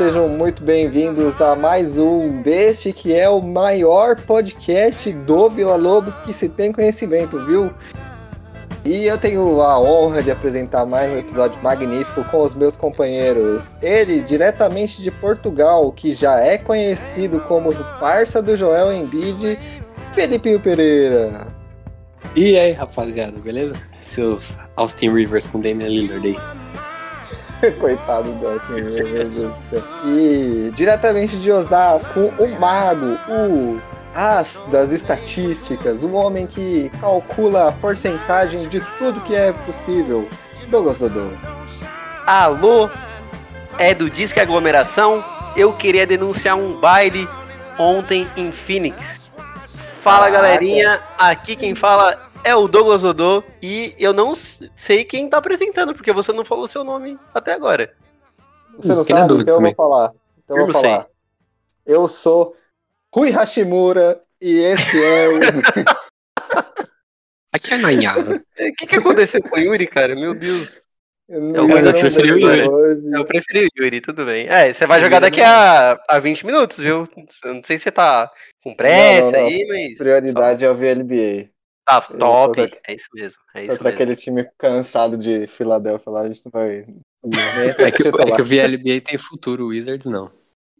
Sejam muito bem-vindos a mais um deste que é o maior podcast do Vila Lobos que se tem conhecimento, viu? E eu tenho a honra de apresentar mais um episódio magnífico com os meus companheiros. Ele, diretamente de Portugal, que já é conhecido como parça do Joel Embiid, Felipinho Pereira. E aí, rapaziada, beleza? Seus Austin Rivers com Damian Lillard aí. Coitado do Rivers, meu Deus do céu. E diretamente de Osasco, o mago, o as das estatísticas, o homem que calcula a porcentagem de tudo que é possível. Douglas Dodô. Alô, é do Disque Aglomeração. Eu queria denunciar um baile ontem em Phoenix. Fala Caraca. galerinha, aqui quem fala é o Douglas Odô e eu não sei quem tá apresentando, porque você não falou seu nome até agora. Você não Fiquei na sabe? dúvida Então eu vou também. falar. Então eu vou Eu sei. falar. Eu sou Rui Hashimura e esse é o. Aqui é Nanhá. O que, que aconteceu com o Yuri, cara? Meu Deus. Eu Eu não preferi o Yuri. hoje. Eu preferi o Yuri, tudo bem. É, você vai jogar daqui a, a 20 minutos, viu? Eu não sei se você tá com pressa Não, não, não. aí, mas. Prioridade é o VLBA. Tá, Eu top. É isso mesmo. É isso Contra mesmo. aquele time cansado de Filadélfia lá, a gente não vai. É que, é que o VLBA tem futuro, o Wizards não.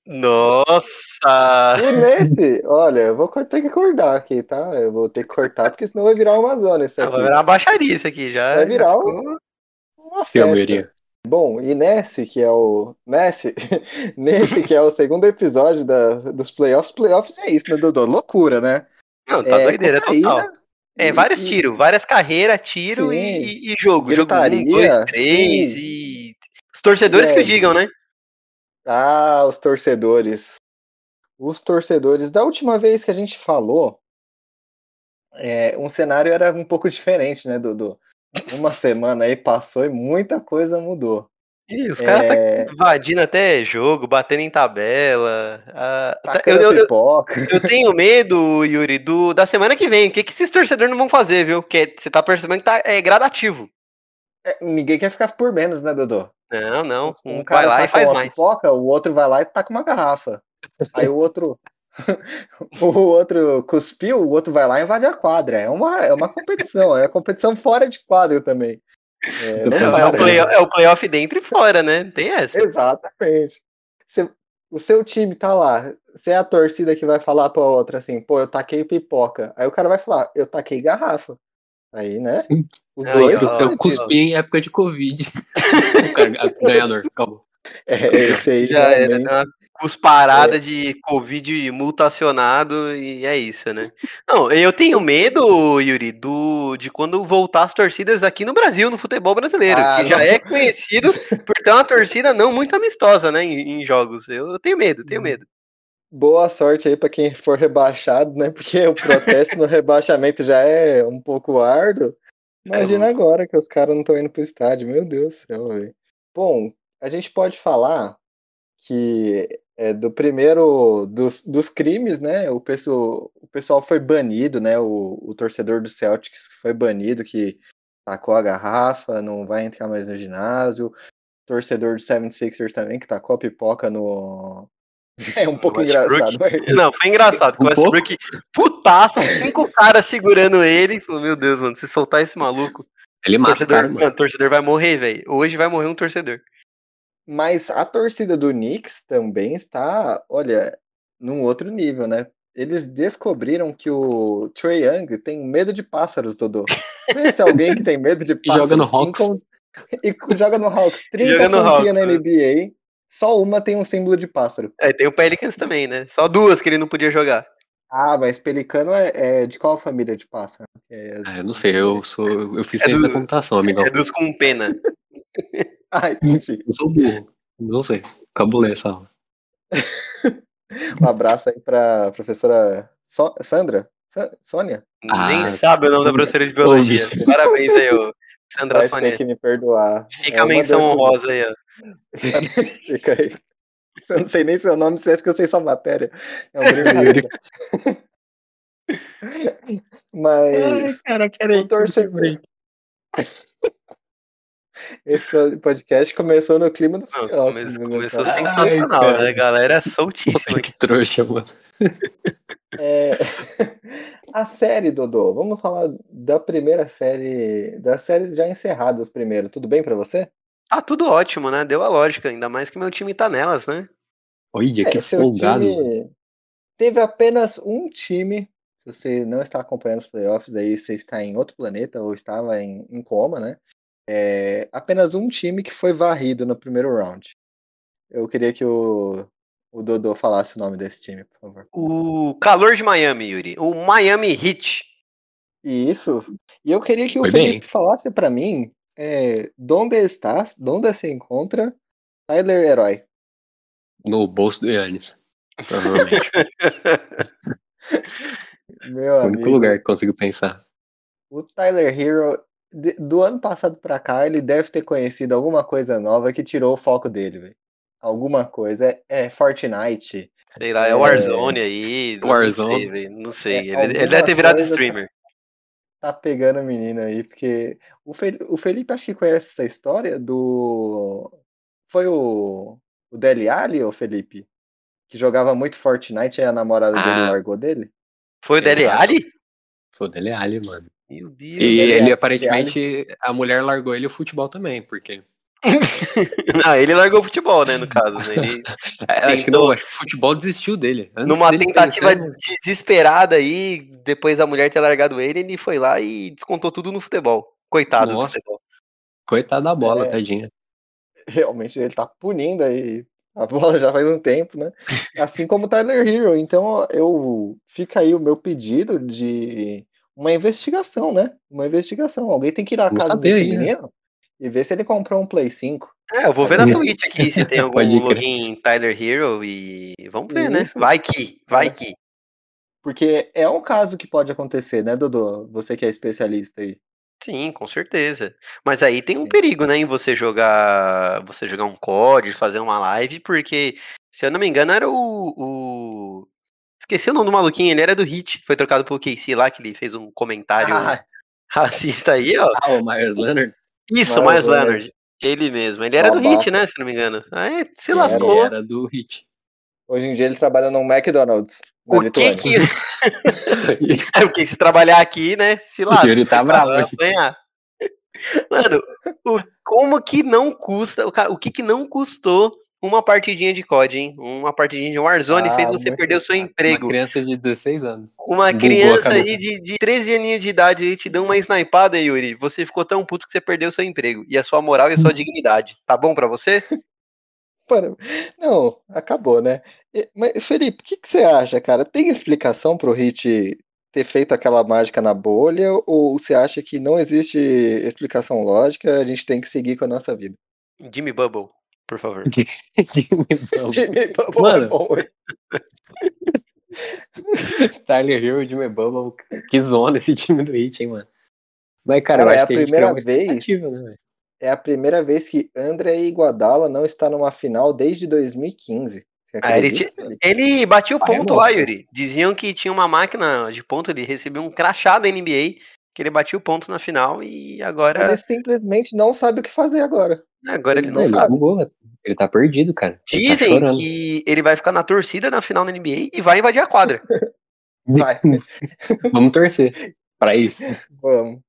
Nossa! E nesse, olha, eu vou ter que cortar aqui, tá? Eu vou ter que cortar, porque senão vai virar uma zona isso Ah, aqui. Vai virar uma baixaria isso aqui já. Vai virar já ficou- Uma Filmeria. festa. Bom, e nesse que é o. Nesse, nesse que é o segundo episódio da, dos playoffs. Playoffs é isso, né, Dodô? Loucura, né? Não, tá é, doideira cocaína total. É, vários tiros, várias carreiras, tiro e, e jogo. Jogo Gritaria, um, dois, três sim. e. Os torcedores E que o digam, né? Ah, os torcedores. Os torcedores. Da última vez que a gente falou, é, um cenário era um pouco diferente, né, Dudu? Uma semana aí passou e muita coisa mudou. Ih, os caras tá É, invadindo até jogo, batendo em tabela. ah, tá- eu, eu- eu- eu tenho medo, Yuri, do, da semana que vem. O que, que esses torcedores não vão fazer, viu? Porque você tá percebendo que tá, é gradativo. É, ninguém quer ficar por menos, né, Dudu? Não, não. Um, vai cara lá tá e faz uma mais. pipoca, o outro vai lá e tá com uma garrafa. Aí o outro. o outro cuspiu, o outro vai lá e invade a quadra. É uma, é uma competição, é competição fora de quadro também. É, não É, o play- é o playoff dentro e fora, né? Não Tem essa. Exatamente. Você- o seu time tá lá, você é a torcida que vai falar pra outra assim, pô, eu taquei pipoca. Aí o cara vai falar, eu taquei garrafa. Aí, né? Os Aí, dois. ó, Eu bandidos. cuspi em época de Covid. o cara, ganhador, acabou. É, esse aí Já era, realmente. Né? Uma cusparada de Covid mutacionado e é isso, né? Não, eu tenho medo, Yuri, do, de quando voltar as torcidas aqui no Brasil, no futebol brasileiro, Ah, que já não. é conhecido por ter uma torcida não muito amistosa, né, em, em jogos. Eu, eu tenho medo, tenho medo. Boa sorte aí pra quem for rebaixado, né? Porque o processo no rebaixamento já é um pouco árduo. Imagina É, agora que os caras não estão indo pro estádio. Meu Deus do céu, velho. Bom, a gente pode falar que é, do primeiro dos, dos crimes, né? O pessoal, o pessoal foi banido, né? O, o torcedor do Celtics foi banido, que tacou a garrafa, não vai entrar mais no ginásio. Torcedor do 76ers também, que tacou a pipoca no. É um pouco Westbrook. engraçado, mas Não, foi engraçado. Um o Westbrook, putaço, cinco caras segurando ele. Falou, meu Deus, mano, se soltar esse maluco, Ele mata o torcedor, cara, mano. torcedor vai morrer, velho. Hoje vai morrer um torcedor. Mas a torcida do Knicks também está, olha, num outro nível, né? Eles descobriram que o Trae Young tem medo de pássaros, Dodô. Conhece alguém que tem medo de pássaros? joga no Hawks. E joga no Hawks. 30 Joga no continha Hawks, na né? NBA, só uma tem um símbolo de pássaro. É, tem o Pelicans também, né? Só duas que ele não podia jogar. Ah, mas pelicano é, é de qual família de pássaro? É... Ah, eu não sei, eu sou. Eu fiz É ciência do- da computação, amigão. É dos com pena. Ah, entendi. Eu sou burro. Não sei. Cabulei essa aula. Um abraço aí pra professora So- Sandra? Sa- Sônia? Ah, Nem sabe o nome da professora de biologia. bicho. Parabéns aí, ô. Sandra Vai ter Sônia. que me perdoar. Fica É a menção honrosa aí, ó. Fica aí. Eu não sei nem seu nome, você acha que eu sei sua matéria. É brincadeira. Mas cara, o torcedor. Esse podcast começou no clima dos Não, come- né, começou cara? sensacional, cara. né? Galera é soltíssima. que trouxa, mano. É, A série, Dodô, vamos falar da primeira série, das séries já encerradas primeiro. Tudo bem pra você? Ah, tudo ótimo, né? Deu a lógica, ainda mais que meu time tá nelas, né? Olha, que É, seu folgado. teve apenas um time. Se você não está acompanhando os playoffs, aí você está em outro planeta ou estava em, em coma, né? É, apenas um time que foi varrido no primeiro round. Eu queria que o, o Dodô falasse o nome desse time, por favor. O calor de Miami, Yuri. O Miami Heat. Isso. E eu queria que o Foi Felipe bem. falasse pra mim é, onde está, onde se encontra Tyler Herói. No bolso do Yannis. Provavelmente. Meu o único amigo. lugar que consigo pensar. O Tyler Hero, de- do ano passado pra cá, ele deve ter conhecido alguma coisa nova que tirou o foco dele, velho. Alguma coisa. É, é Fortnite. Sei lá, é É. o Warzone aí. não Warzone. sei, velho, Não sei. É, ele, ele deve ter virado coisa- streamer. Tá pegando o menino aí, porque o, Fel- o Felipe acho que conhece essa história do. Foi o. O Dele Alli, ô Felipe? Que jogava muito Fortnite e a namorada dele Ah. largou dele? Foi o Dele Exato. Alli? Foi o Dele Alli, mano. Meu Deus. E ele, Alli. aparentemente, a mulher largou ele o futebol também, porque. Não, ele largou o futebol, né, no caso. Né? Ele, É, acho que não, acho que o futebol desistiu dele. Antes numa dele tentativa desesperada aí, depois da mulher ter largado ele, ele foi lá e descontou tudo no futebol. Coitado do Nossa. futebol. Coitado da bola, É. tadinha. Realmente ele tá punindo aí a bola já faz um tempo, né? Assim como o Tyler Hero. Então eu fica aí o meu pedido de uma investigação, né? Uma investigação. Alguém tem que ir à casa saber desse aí, né? menino e ver se ele comprou um Play 5. É, eu vou ver na Twitch aqui se tem algum login Tyler Hero e vamos ver, né? Isso. Vai que, vai É. que. Porque é um caso que pode acontecer, né, Dodô? Você que é especialista aí. Sim, com certeza. Mas aí tem um Sim. perigo, né, em você jogar, você jogar um COD, fazer uma live, porque se eu não me engano era o, o... esqueci o nome do maluquinho, ele era do Hit, foi trocado pro KC lá que ele fez um comentário Ah, racista aí, ó. Ah, o Myers Leonard? Isso, Miles Miles Leonard. Leonard. Ele mesmo. Ele era do Babaca. Hit, né, se não me engano. Aí se Ele lascou. Ele era do Hit. hoje em dia ele trabalha no McDonald's. na O que Lituânia. que... o que que se trabalhar aqui, né, se lasca. Ele tá bravo apanhar. Mano, o, como que não custa, o, o que que não custou uma partidinha de COD, hein? Uma partidinha de Warzone Ah, fez você perder o seu Uma emprego. criança de 16 anos. Uma bugou criança aí de, de 13 aninhos de idade aí te deu uma snipada, Yuri. Você ficou tão puto que você perdeu o seu emprego. E a sua moral e a sua dignidade. Tá bom pra você? Para- Não, acabou, né? Mas, Felipe, o que, que você acha, cara? Tem explicação pro Hit ter feito aquela mágica na bolha? Ou você acha que não existe explicação lógica? A gente tem que seguir com a nossa vida. Jimmy Bubble, por favor. Jimmy Bubble é Mano. bom, hein? Tyler Hero, Jimmy Bubble. Que zona esse time do Hit, hein, mano. Mas, cara, Cara, eu é acho a que a gente primeira criou uma vez- né? É a primeira vez que André Iguodala não está numa final desde 2015. Você Ah, ele Felipe? Ele batia o Ah, é ponto lá. Yuri. Diziam que tinha uma máquina de ponto, ele recebeu um crachá da NBA, que ele batia o ponto na final e agora, Ele simplesmente não sabe o que fazer agora. Agora ele ele não não ele sabe. bugou, velho. Ele tá perdido, cara. Ele tá Dizem que ele vai ficar na torcida na final da NBA e vai invadir a quadra. Vai, Vamos torcer pra isso. vamos.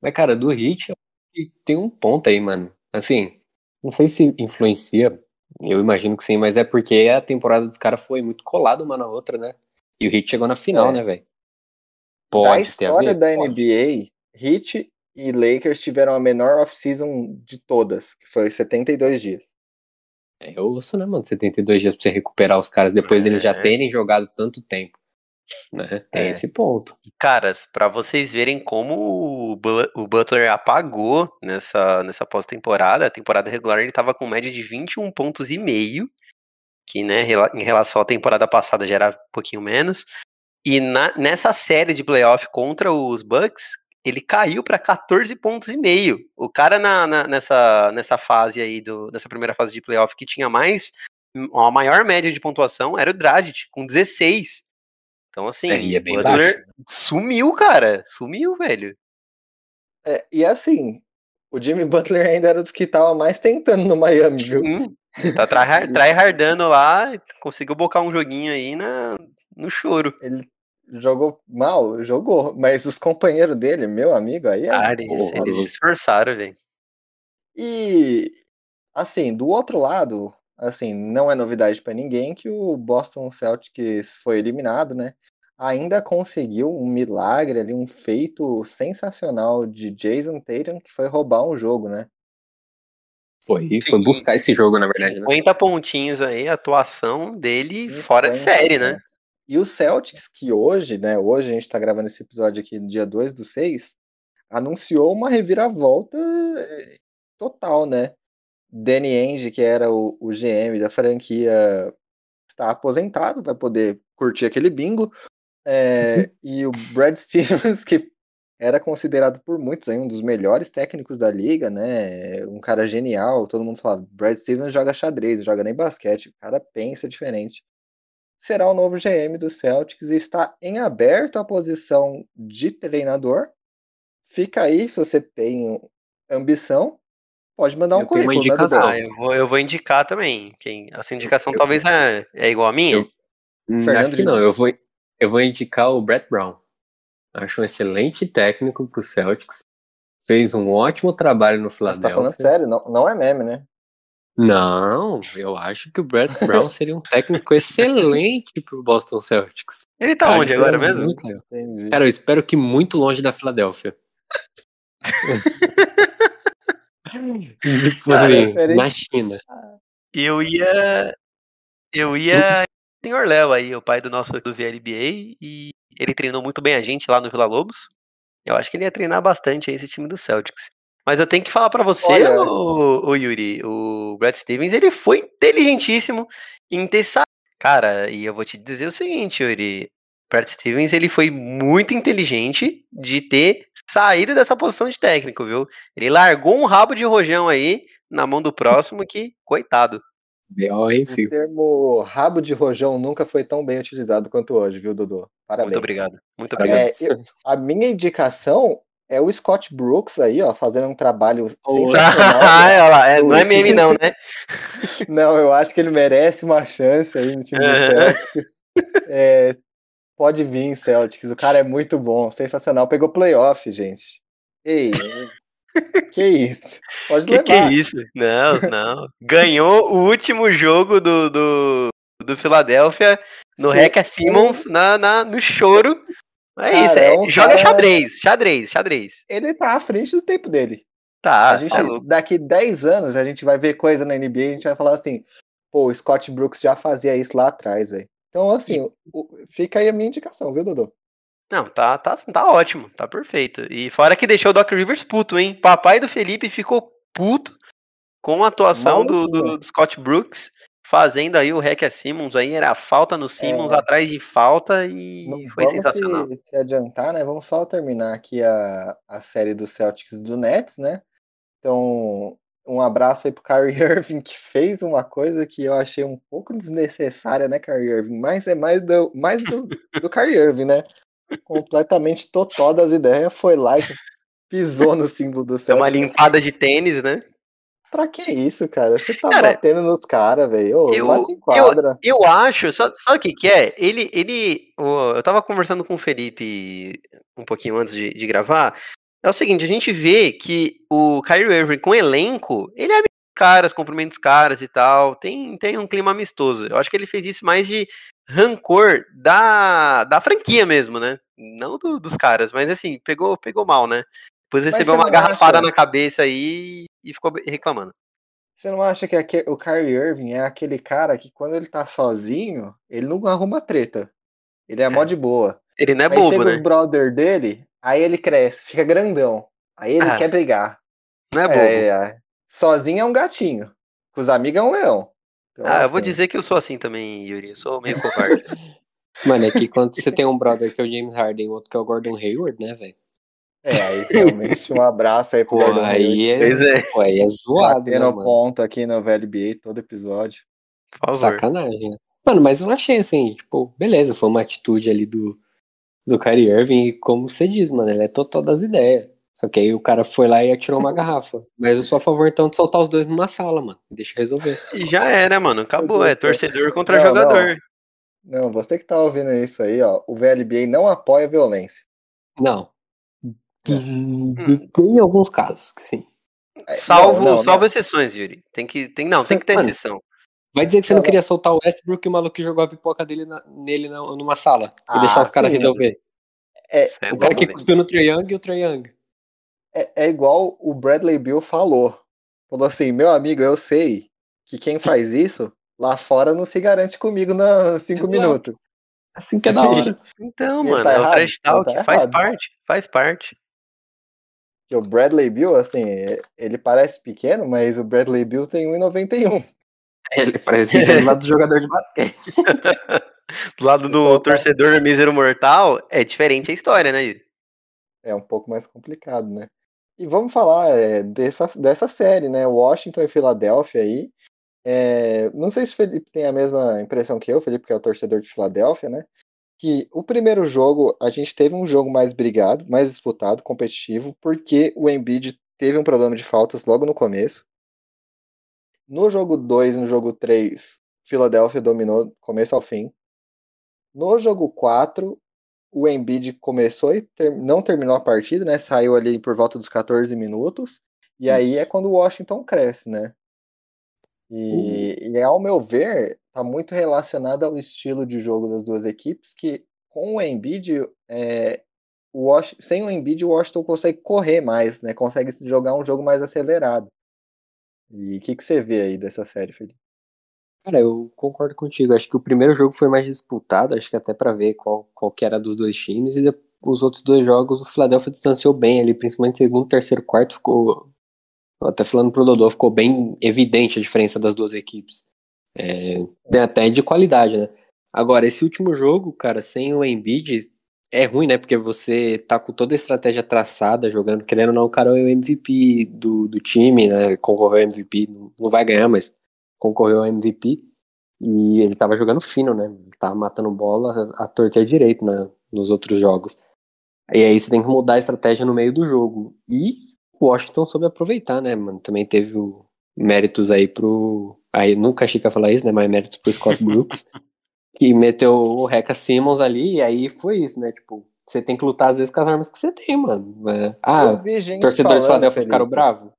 Mas, cara, do Hit, eu acho que tem um ponto aí, mano. Assim, não sei se influencia, eu imagino que sim, mas é porque a temporada dos caras foi muito colada uma na outra, né? E o Hit chegou na final, É. né, velho? da Pode ter a história ver? da Pode. NBA, Heat e Lakers tiveram a menor off-season de todas, que foi 72 dias. É osso, né, mano? 72 dias pra você recuperar os caras depois deles já É. terem jogado tanto tempo. Né? Tem É. esse ponto. Caras, pra vocês verem como o Bu- o Butler apagou nessa, nessa pós-temporada, a temporada regular ele tava com média de 21 pontos e meio, que né, em relação à temporada passada já era um pouquinho menos. E na- nessa série de playoff contra os Bucks, ele caiu pra 14 pontos e meio. O cara na, na- nessa, nessa fase aí, do, nessa primeira fase de playoff, que tinha mais, a maior média de pontuação era o Dragic, com 16. Então, assim, É, e é bem Butler sumiu, cara. Sumiu, velho. É, e assim, o Jimmy Butler ainda era dos que tava mais tentando no Miami, viu? Sim, tá tryhard- tryhardando lá, conseguiu bocar um joguinho aí na, no choro. Ele jogou mal, jogou, mas os companheiros dele, meu amigo, aí é. Ah, eles, porra, eles se esforçaram, velho. E assim, do outro lado, assim, não é novidade pra ninguém que o Boston Celtics foi eliminado, né? Ainda conseguiu um milagre ali, um feito sensacional de Jason Tatum, que foi roubar um jogo, né? Foi, foi buscar esse jogo, na verdade, né? 50 pontinhos aí, a atuação dele fora de 50 série, né? E o Celtics, que hoje, né? Hoje a gente tá gravando esse episódio aqui no dia 2 do 6, anunciou uma reviravolta eh, total, né? Danny Ainge, que era o, o GM da franquia, está aposentado, vai poder curtir aquele bingo. É, e o Brad Stevens, que era considerado por muitos aí um dos melhores técnicos da liga, né? Um cara genial, todo mundo fala, Brad Stevens joga xadrez, joga nem basquete, o cara pensa diferente. Será o novo GM do Celtics e está em aberto a posição de treinador. Fica aí, se você tem ambição, pode mandar um Eu tenho uma currículo, né, indicação. Ah, eu vou, eu vou indicar também. Quem, essa indicação Eu- talvez é, é igual a minha. Eu- Hum, Fernando Acho que não, eu vou, eu vou indicar o Brett Brown. Acho um excelente técnico pro Celtics. Fez um ótimo trabalho no Você tá falando Philadelphia. sério, não, não é meme, né? Não, eu acho que o Brett Brown seria um técnico excelente pro Boston Celtics. Ele tá Eu onde que agora mesmo? muito legal. Entendi. Cara, eu espero que muito longe da Filadélfia. tipo Cara, assim, na China. Eu ia. Eu ia. Senhor Léo aí, o pai do nosso do VLBA, e ele treinou muito bem a gente lá no Vila Lobos. Eu acho que ele ia treinar bastante aí esse time do Celtics. Mas eu tenho que falar pra você, Olha- o, Yuri, o Brad Stevens, ele foi inteligentíssimo em ter saído. Cara, e eu vou te dizer o seguinte, Yuri. Brad Stevens, ele foi muito inteligente de ter saído dessa posição de técnico, viu? Ele largou um rabo de rojão aí na mão do próximo que, coitado. B.O. O termo rabo de rojão nunca foi tão bem utilizado quanto hoje, viu, Dudu? Parabéns. Muito obrigado. Muito obrigado. É, eu- a minha indicação é o Scott Brooks aí, ó, fazendo um trabalho sensacional. Ah, é, não é meme não, né? Não, eu acho que ele merece uma chance aí no time do Aham. Celtics. É, pode vir, Celtics. O cara é muito bom, sensacional. Pegou playoff, gente. Ei, que isso? Pode Que levar. que é isso? Não, não. Ganhou o último jogo do, do, do Philadelphia no. Reca Simmons na, na, no choro. É Cara, isso, é, é um joga cara- xadrez, xadrez, xadrez. Ele tá à frente do tempo dele. Tá, a gente, é louco. daqui 10 anos a gente vai ver coisa na NBA e a gente vai falar assim, pô, o Scott Brooks já fazia isso lá atrás, velho. Então, assim, fica aí a minha indicação, viu, Dudu? Não, tá, tá, tá ótimo, tá perfeito. E fora que deixou o Doc Rivers puto, hein? Papai do Felipe ficou puto com a atuação do, do Scott Brooks, fazendo aí o Reca Simmons aí, era falta no Simmons É. atrás de falta e Não foi sensacional. se, se adiantar, né? Vamos só terminar aqui a, a série do Celtics do Nets, né? Então, um abraço aí pro Kyrie Irving, que fez uma coisa que eu achei um pouco desnecessária, né, Kyrie Irving? Mas é mais do, mais do, do Kyrie Irving, né? Completamente totó das ideias, foi lá e pisou no símbolo do É uma Celtics. limpada de tênis, né? Pra que isso, cara? Você tá Cara, batendo nos caras, velho. Eu- quadra. Eu acho, sabe, sabe o que que é? Ele, ele, eu tava conversando com o Felipe um pouquinho antes de, de gravar. É o seguinte, a gente vê que o Kyrie Irving com elenco, ele é caras, cumprimenta os caras e tal, tem, tem um clima amistoso. Eu acho que ele fez isso mais de rancor da, da franquia mesmo, né? Não do- dos caras, mas assim, pegou, pegou mal, né? Depois recebeu uma garrafada acha- na cabeça aí e ficou reclamando. Você não acha que aque- o Kyrie Irving é aquele cara que quando ele tá sozinho, ele não arruma treta. Ele é mó de boa. Ele não é aí bobo, chega né? os brother dele, aí ele cresce, fica grandão. Aí ele Ah, quer brigar. Não é bobo. É, é. sozinho é um gatinho. Com os amigos é um leão. Então, Ah, eu vou assim, dizer que eu sou assim também, Yuri. Eu sou meio covarde. Mano, é que quando você tem um brother que é o James Harden e outro que é o Gordon Hayward, né, velho? É, aí realmente um abraço aí pro Pô, Gordon aí é, pois é, pô, aí é zoado, né, Batendo mano? ponto aqui no VLBA todo episódio. por favor. Sacanagem. né? Mano, mas eu achei assim, tipo, beleza, foi uma atitude ali do, do Kyrie Irving, e como você diz, mano, ele é total das ideias. Só que aí o cara foi lá e atirou uma garrafa. Mas eu sou a favor, então, de soltar os dois numa sala, mano. Deixa resolver. E já era, mano. Acabou. É torcedor contra Não, jogador. Não, você que tá ouvindo isso aí, ó, o VLBA não apoia a violência. Não. Hum. Tem alguns casos que sim. É, Salvo, não, não, salvo não. exceções, Yuri. Tem que, tem, não, tem que ter Mano, exceção. Vai dizer que você não queria soltar o Westbrook e o maluco jogou a pipoca dele na- nele na- numa sala. Ah, e deixar os caras resolver. É, É O cara que né? cuspiu no Trae Young e o Trae Young. é, é igual o Bradley Bill falou. Falou assim, meu amigo, eu sei que quem faz isso lá fora não se garante comigo nos cinco Exato. minutos. Assim que é da hora. Então, Ele mano, tá é o trash talk. Tá faz errado. parte, faz parte. Que o Bradley Bill, assim, ele parece pequeno, mas o Bradley Bill tem 1,91. Ele parece que é do lado do jogador de basquete. Do lado do Então, tá. torcedor mísero mortal, é diferente a história, né, Yuri? É um pouco mais complicado, né? E vamos falar é, dessa, dessa série, né? Washington e Filadélfia aí. É, não sei se o Felipe tem a mesma impressão que eu, Felipe, que é o torcedor de Filadélfia, né? Que o primeiro jogo, a gente teve um jogo mais brigado, mais disputado, competitivo, porque o Embiid teve um problema de faltas logo no começo. No jogo 2 e no jogo 3, Filadélfia dominou do começo ao fim. No jogo 4, o Embiid começou e ter- não terminou a partida, né? Saiu ali por volta dos 14 minutos. E aí é quando o Washington cresce, né? E, e ao meu ver, tá muito relacionado ao estilo de jogo das duas equipes, que com o Embiid, é, o sem o Embiid, o Washington consegue correr mais, né? Consegue jogar um jogo mais acelerado. E o que, que você vê aí dessa série, Felipe? Cara, eu concordo contigo. Acho que o primeiro jogo foi mais disputado, acho que até pra ver qual, qual que era dos dois times. E de- os outros dois jogos, o Philadelphia distanciou bem ali, principalmente segundo, terceiro, quarto, ficou. Até falando pro Dodô, ficou bem evidente a diferença das duas equipes. É, até de qualidade, né? Agora, esse último jogo, cara, sem o Embiid, é ruim, né? Porque você tá com toda a estratégia traçada, jogando, querendo ou não, o cara é o MVP do, do time, né? Concorreu ao MVP, não- vai ganhar, mas concorreu ao MVP. E ele tava jogando fino, né? Tava matando bola à torta direito né? nos outros jogos. E aí você tem que mudar a estratégia no meio do jogo. E o Washington soube aproveitar, né, mano? Também teve o méritos aí pro. Aí nunca achei que ia falar isso, né? Mas méritos pro Scott Brooks. que meteu o Reca Simmons ali, e aí foi isso, né? Tipo, você tem que lutar às vezes com as armas que você tem, mano. É, Ah, torcedores falando, Philadelphia ficaram bravos?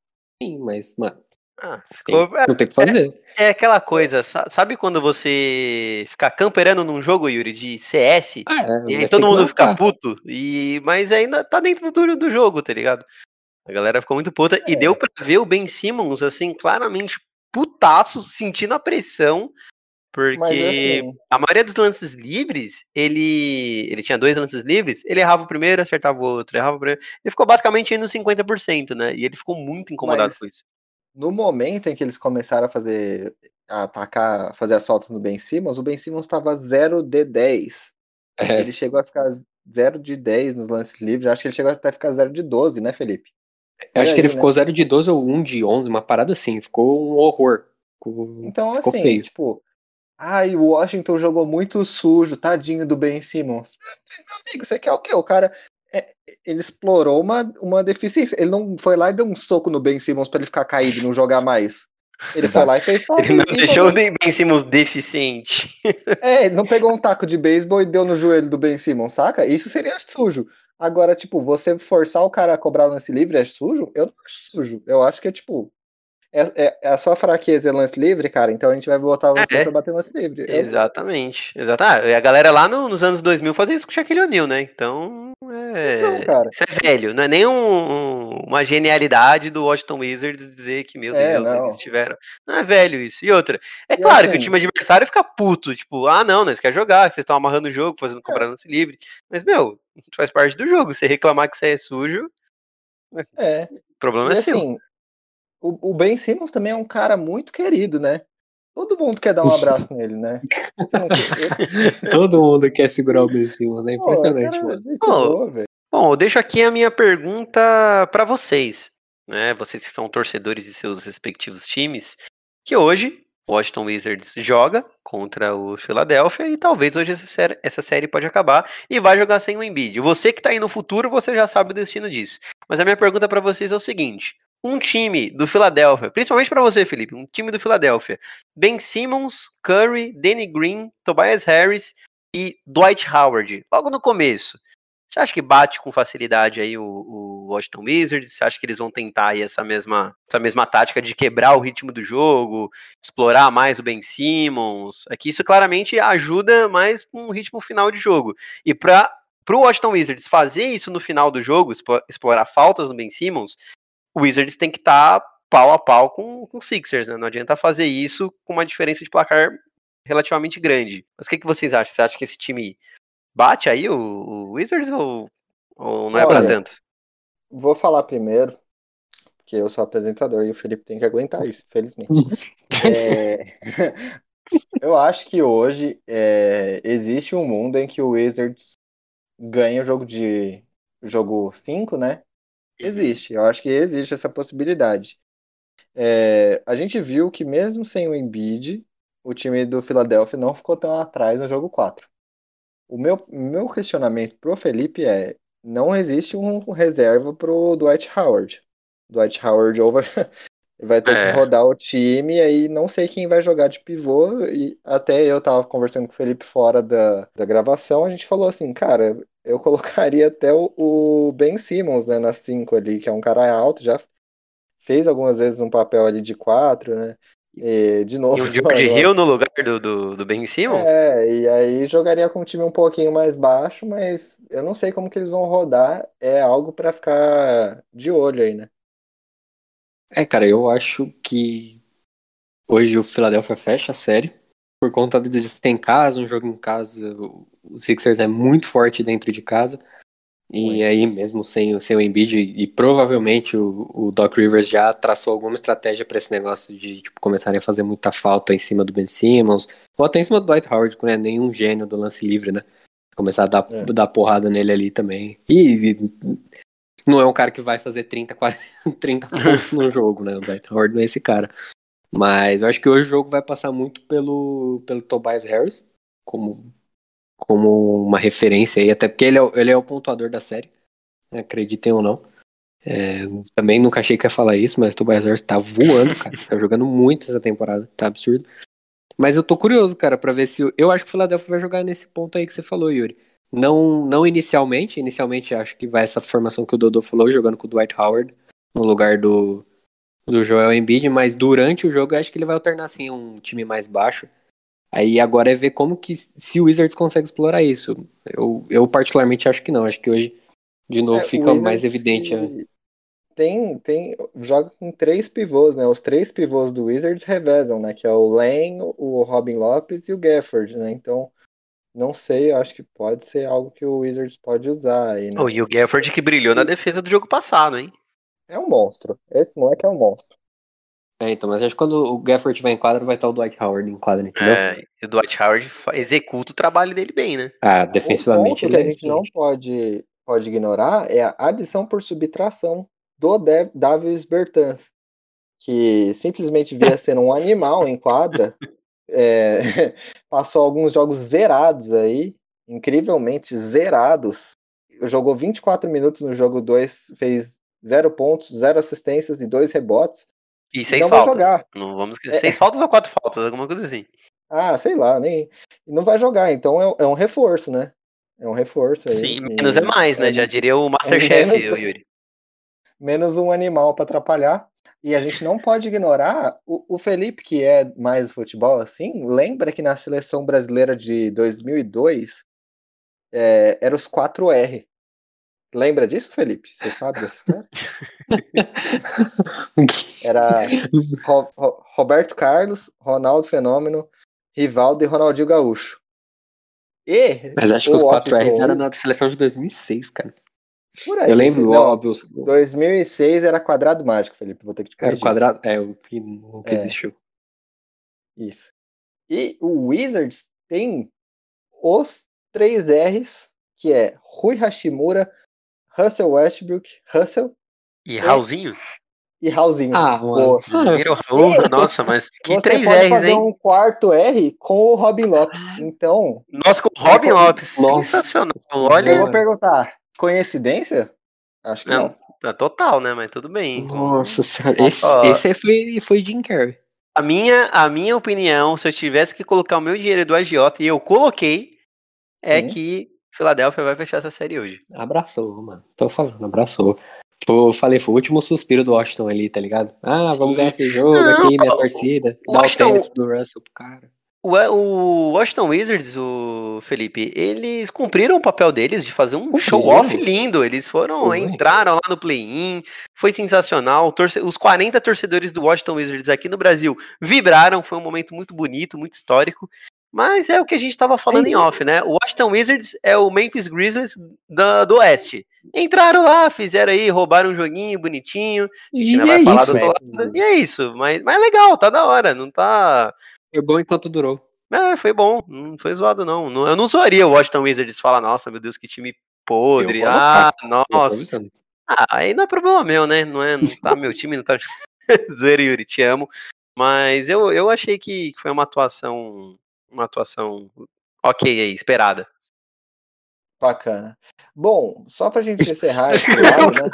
Sim, mas, mano, Ah, tem, ficou, não tem o que fazer. é aquela coisa, sa- sabe quando você fica camperando num jogo, Yuri, de CS? Ah, é, E aí todo mundo fica puto, e, mas ainda tá dentro do, do jogo, tá ligado? A galera ficou muito puta, e É. deu pra ver o Ben Simmons, assim, claramente putaço, sentindo a pressão, porque assim, a maioria dos lances livres, ele ele tinha dois lances livres, ele errava o primeiro, acertava o outro, errava o primeiro, ele ficou basicamente aí nos 50%, né, e ele ficou muito incomodado Mas- com isso. no momento em que eles começaram a fazer a atacar, fazer as faltas no Ben Simmons, o Ben Simmons estava 0 de 10. É, Ele chegou a ficar 0 de 10 nos lances livres. Acho que ele chegou até a ficar 0 de 12, né, Felipe? Eu acho que ele né? ficou 0 de 12 ou 1 de 11, uma parada assim. Ficou um horror. Ficou, Então, ficou assim, feio. tipo, ai, o Washington jogou muito sujo, tadinho do Ben Simmons. Meu amigo, você quer o quê? O cara, é, ele explorou uma, uma deficiência. Ele não foi lá e deu um soco no Ben Simmons pra ele ficar caído e não jogar mais. Ele foi Exato. lá e fez só. Ele não deixou o Ben Simmons deficiente. É, ele não pegou um taco de beisebol e deu no joelho do Ben Simmons, saca? Isso seria sujo. Agora, tipo, você forçar o cara a cobrar lance livre é sujo? Eu não acho sujo. Eu acho que é tipo. É, é- é a sua fraqueza é lance livre, cara, então a gente vai botar você É. pra bater lance livre. Eu- Exatamente. Exato. Ah, a galera lá no- nos anos 2000 fazia isso com o Shaquille O'Neal, né? Então, é... Então, cara. isso é velho. Não é nem um- uma genialidade do Washington Wizards dizer que, meu É, Deus, não. eles tiveram... Não é velho isso. E outra, é E claro que o assim- time adversário fica puto. Tipo, ah, não, nós quer jogar, vocês estão amarrando o jogo, fazendo cobrar lance livre. Mas, meu, faz parte do jogo. Você reclamar que você é sujo, É. o problema E é seu. assim, o, o Ben Simmons também é um cara muito querido, né? Todo mundo quer dar um abraço nele, né? Todo mundo quer segurar o Ben Simmons. É Pô, impressionante, cara, mano. Pô, boa, velho. Bom, eu deixo aqui a minha pergunta para vocês, né? Vocês que são torcedores de seus respectivos times, que hoje Washington Wizards joga contra o Philadelphia e talvez hoje essa série, essa série pode acabar e vai jogar sem o Embiid. Você que está aí no futuro, você já sabe o destino disso. Mas a minha pergunta para vocês é o seguinte: um time do Philadelphia, principalmente para você, Felipe, um time do Philadelphia, Ben Simmons, Curry, Danny Green, Tobias Harris e Dwight Howard, logo no começo. Você acha que bate com facilidade aí o, o, Washington Wizards? Você acha que eles vão tentar aí essa mesma, essa mesma tática de quebrar o ritmo do jogo, explorar mais o Ben Simmons? É que isso claramente ajuda mais o ritmo final de jogo. E para o Washington Wizards fazer isso no final do jogo, explorar faltas no Ben Simmons, o Wizards tem que estar tá pau a pau com o Sixers, né? Não adianta fazer isso com uma diferença de placar relativamente grande. Mas o que, que vocês acham? Você acha que esse time Bate aí o, o Wizards ou, ou não é para tanto? Vou falar primeiro, porque eu sou apresentador e o Felipe tem que aguentar isso, felizmente. é... eu acho que hoje é... existe um mundo em que o Wizards ganha o jogo de jogo 5, né? Uhum. Existe, eu acho que existe essa possibilidade. É... a gente viu que mesmo sem o Embiid, o time do Philadelphia não ficou tão atrás no jogo 4. O meu, meu questionamento pro Felipe é: não existe um reserva pro Dwight Howard. Dwight Howard over vai ter é. que rodar o time e aí não sei quem vai jogar de pivô. E até eu tava conversando com o Felipe fora da, da gravação, a gente falou assim, cara, eu colocaria até o, o Ben Simmons, né, na 5 ali, que é um cara alto, já fez algumas vezes um papel ali de 4, né? E, de novo. E o George Hill no lugar do, do, do, Ben Simmons? É, e aí jogaria com um time um pouquinho mais baixo, mas eu não sei como que eles vão rodar. É algo para ficar de olho aí, né? É, cara, eu acho que hoje o Philadelphia fecha a série. Por conta de ter em casa, um jogo em casa, o Sixers é muito forte dentro de casa. E aí, mesmo sem, sem o Embiid, e, e provavelmente o, o, Doc Rivers já traçou alguma estratégia para esse negócio de tipo, começarem a fazer muita falta em cima do Ben Simmons, ou até em cima do Dwight Howard, que não é nenhum gênio do lance livre, né? Começar a dar, é. dar porrada nele ali também. E, e, não é um cara que vai fazer 30, 40, 30 pontos no jogo, né? O Dwight Howard não é esse cara. Mas eu acho que hoje o jogo vai passar muito pelo, pelo Tobias Harris, como como uma referência aí, até porque ele é, ele é o pontuador da série, né, acreditem ou não. É, também nunca achei que ia falar isso, mas o Tobias Harris tá voando, cara. tá jogando muito essa temporada, tá absurdo. Mas eu tô curioso, cara, para ver se. Eu acho que o Philadelphia vai jogar nesse ponto aí que você falou, Yuri. Não, não inicialmente, inicialmente acho que vai essa formação que o Dodô falou, jogando com o Dwight Howard no lugar do, do Joel Embiid, mas durante o jogo eu acho que ele vai alternar assim um time mais baixo Aí agora é ver como que se o Wizards consegue explorar isso. Eu, eu particularmente acho que não. Acho que hoje, de novo, é, fica mais evidente. Né? Tem, tem, joga com três pivôs, né? Os três pivôs do Wizards revezam, né? Que é o Lane, o Robin Lopes e o Gafford, né? Então, não sei, acho que pode ser algo que o Wizards pode usar aí, né? Oh, e o Gafford que brilhou na defesa do jogo passado, hein? É um monstro. Esse moleque é um monstro. É, então, mas acho que quando o Gafford estiver em quadra, vai estar o Dwight Howard em quadra, entendeu? É, e o Dwight Howard executa o trabalho dele bem, né? Ah, defensivamente o ponto ele que a é gente não pode, pode ignorar é a adição por subtração do Davis Bertans, que simplesmente via sendo um animal em quadra, é, passou alguns jogos zerados aí, incrivelmente zerados, jogou 24 minutos no jogo 2, fez zero pontos, zero assistências e dois rebotes, e seis faltas. Não vamos é. Seis faltas ou quatro faltas, alguma coisa assim. Ah, sei lá, nem. Não vai jogar, então é, é um reforço, né? É um reforço aí. Sim, menos e... é mais, né? É, Já diria o Masterchef, menos, Yuri. Menos um animal para atrapalhar. E a gente não pode ignorar o, o Felipe, que é mais futebol assim, lembra que na seleção brasileira de 2002 é, era os 4R. Lembra disso, Felipe? Você sabe dessa história? Era Ro Ro Roberto Carlos, Ronaldo Fenômeno, Rivaldo e Ronaldinho Gaúcho. E Mas acho que os 4 R's eram na seleção de 2006, cara. Por aí. Eu lembro, não, óbvio. 2006 era quadrado mágico, Felipe. Vou ter que te corrigir. Era quadrado, é, o que nunca é. existiu. Isso. E o Wizards tem os três R's, que é Rui Hashimura, Russell Westbrook, Russell. E Raulzinho? e Raulzinho. Ah, mano. Primeiro Raul, nossa, mas que Você três pode R's, fazer hein? um quarto R com o Robin Lopes. Então, Nossa, com o Robin Lopes. Nossa. Sensacional. eu Olha, vou perguntar, coincidência? Acho que Não. não. é total, né? Mas tudo bem. Nossa senhora. Esse, Ó. esse aí foi, foi Jim Carrey. A minha, a minha opinião, se eu tivesse que colocar o meu dinheiro do agiota, e eu coloquei, é Sim. que Filadélfia vai fechar essa série hoje. Abraçou, mano. Tô falando, abraçou. Tipo, eu falei, foi o último suspiro do Washington ali, tá ligado? Ah, vamos Sim. ganhar esse jogo Não, aqui, minha o- torcida. o Dá o Washington- tênis pro Russell pro cara. O, o Washington Wizards, o Felipe, eles cumpriram o papel deles de fazer um show-off lindo. Eles foram, entraram lá no play-in, foi sensacional. Torce- os 40 torcedores do Washington Wizards aqui no Brasil vibraram, foi um momento muito bonito, muito histórico. Mas é o que a gente estava falando É em off, né? O Washington Wizards é o Memphis Grizzlies da- do Oeste. Entraram lá, fizeram aí, roubaram um joguinho bonitinho. A gente E vai é falar isso, do outro velho. lado. E é isso, mas, mas é legal, tá da hora, não tá. Foi bom enquanto durou. É, foi bom, não foi zoado não. Eu não zoaria o Washington Wizards falar, nossa, meu Deus, que time podre. Ah, nossa. Ah, aí não é problema meu, né? Não é, não tá meu time, não tá zoeira, Yuri, te amo. Mas eu, eu achei que foi uma atuação, uma atuação ok aí, esperada. Bacana. Bom, só pra gente encerrar esse lado, né?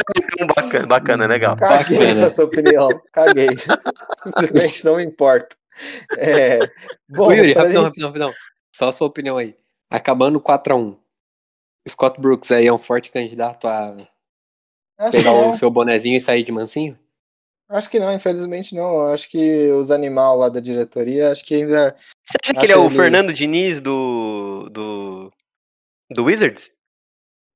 Bacana, bacana, legal. Caguei Bacana. na sua opinião. Caguei. Simplesmente não importa. É, bom, Ô, Yuri, rapidão, gente- rapidão, rapidão. Só a sua opinião aí. Acabando 4x1. Scott Brooks aí é um forte candidato a Acho pegar não, o seu bonezinho e sair de mansinho? Acho que não, infelizmente não. Acho que os animais lá da diretoria, acho que ainda. Você acha que ele é o ele- Fernando Diniz do, do, do Wizards?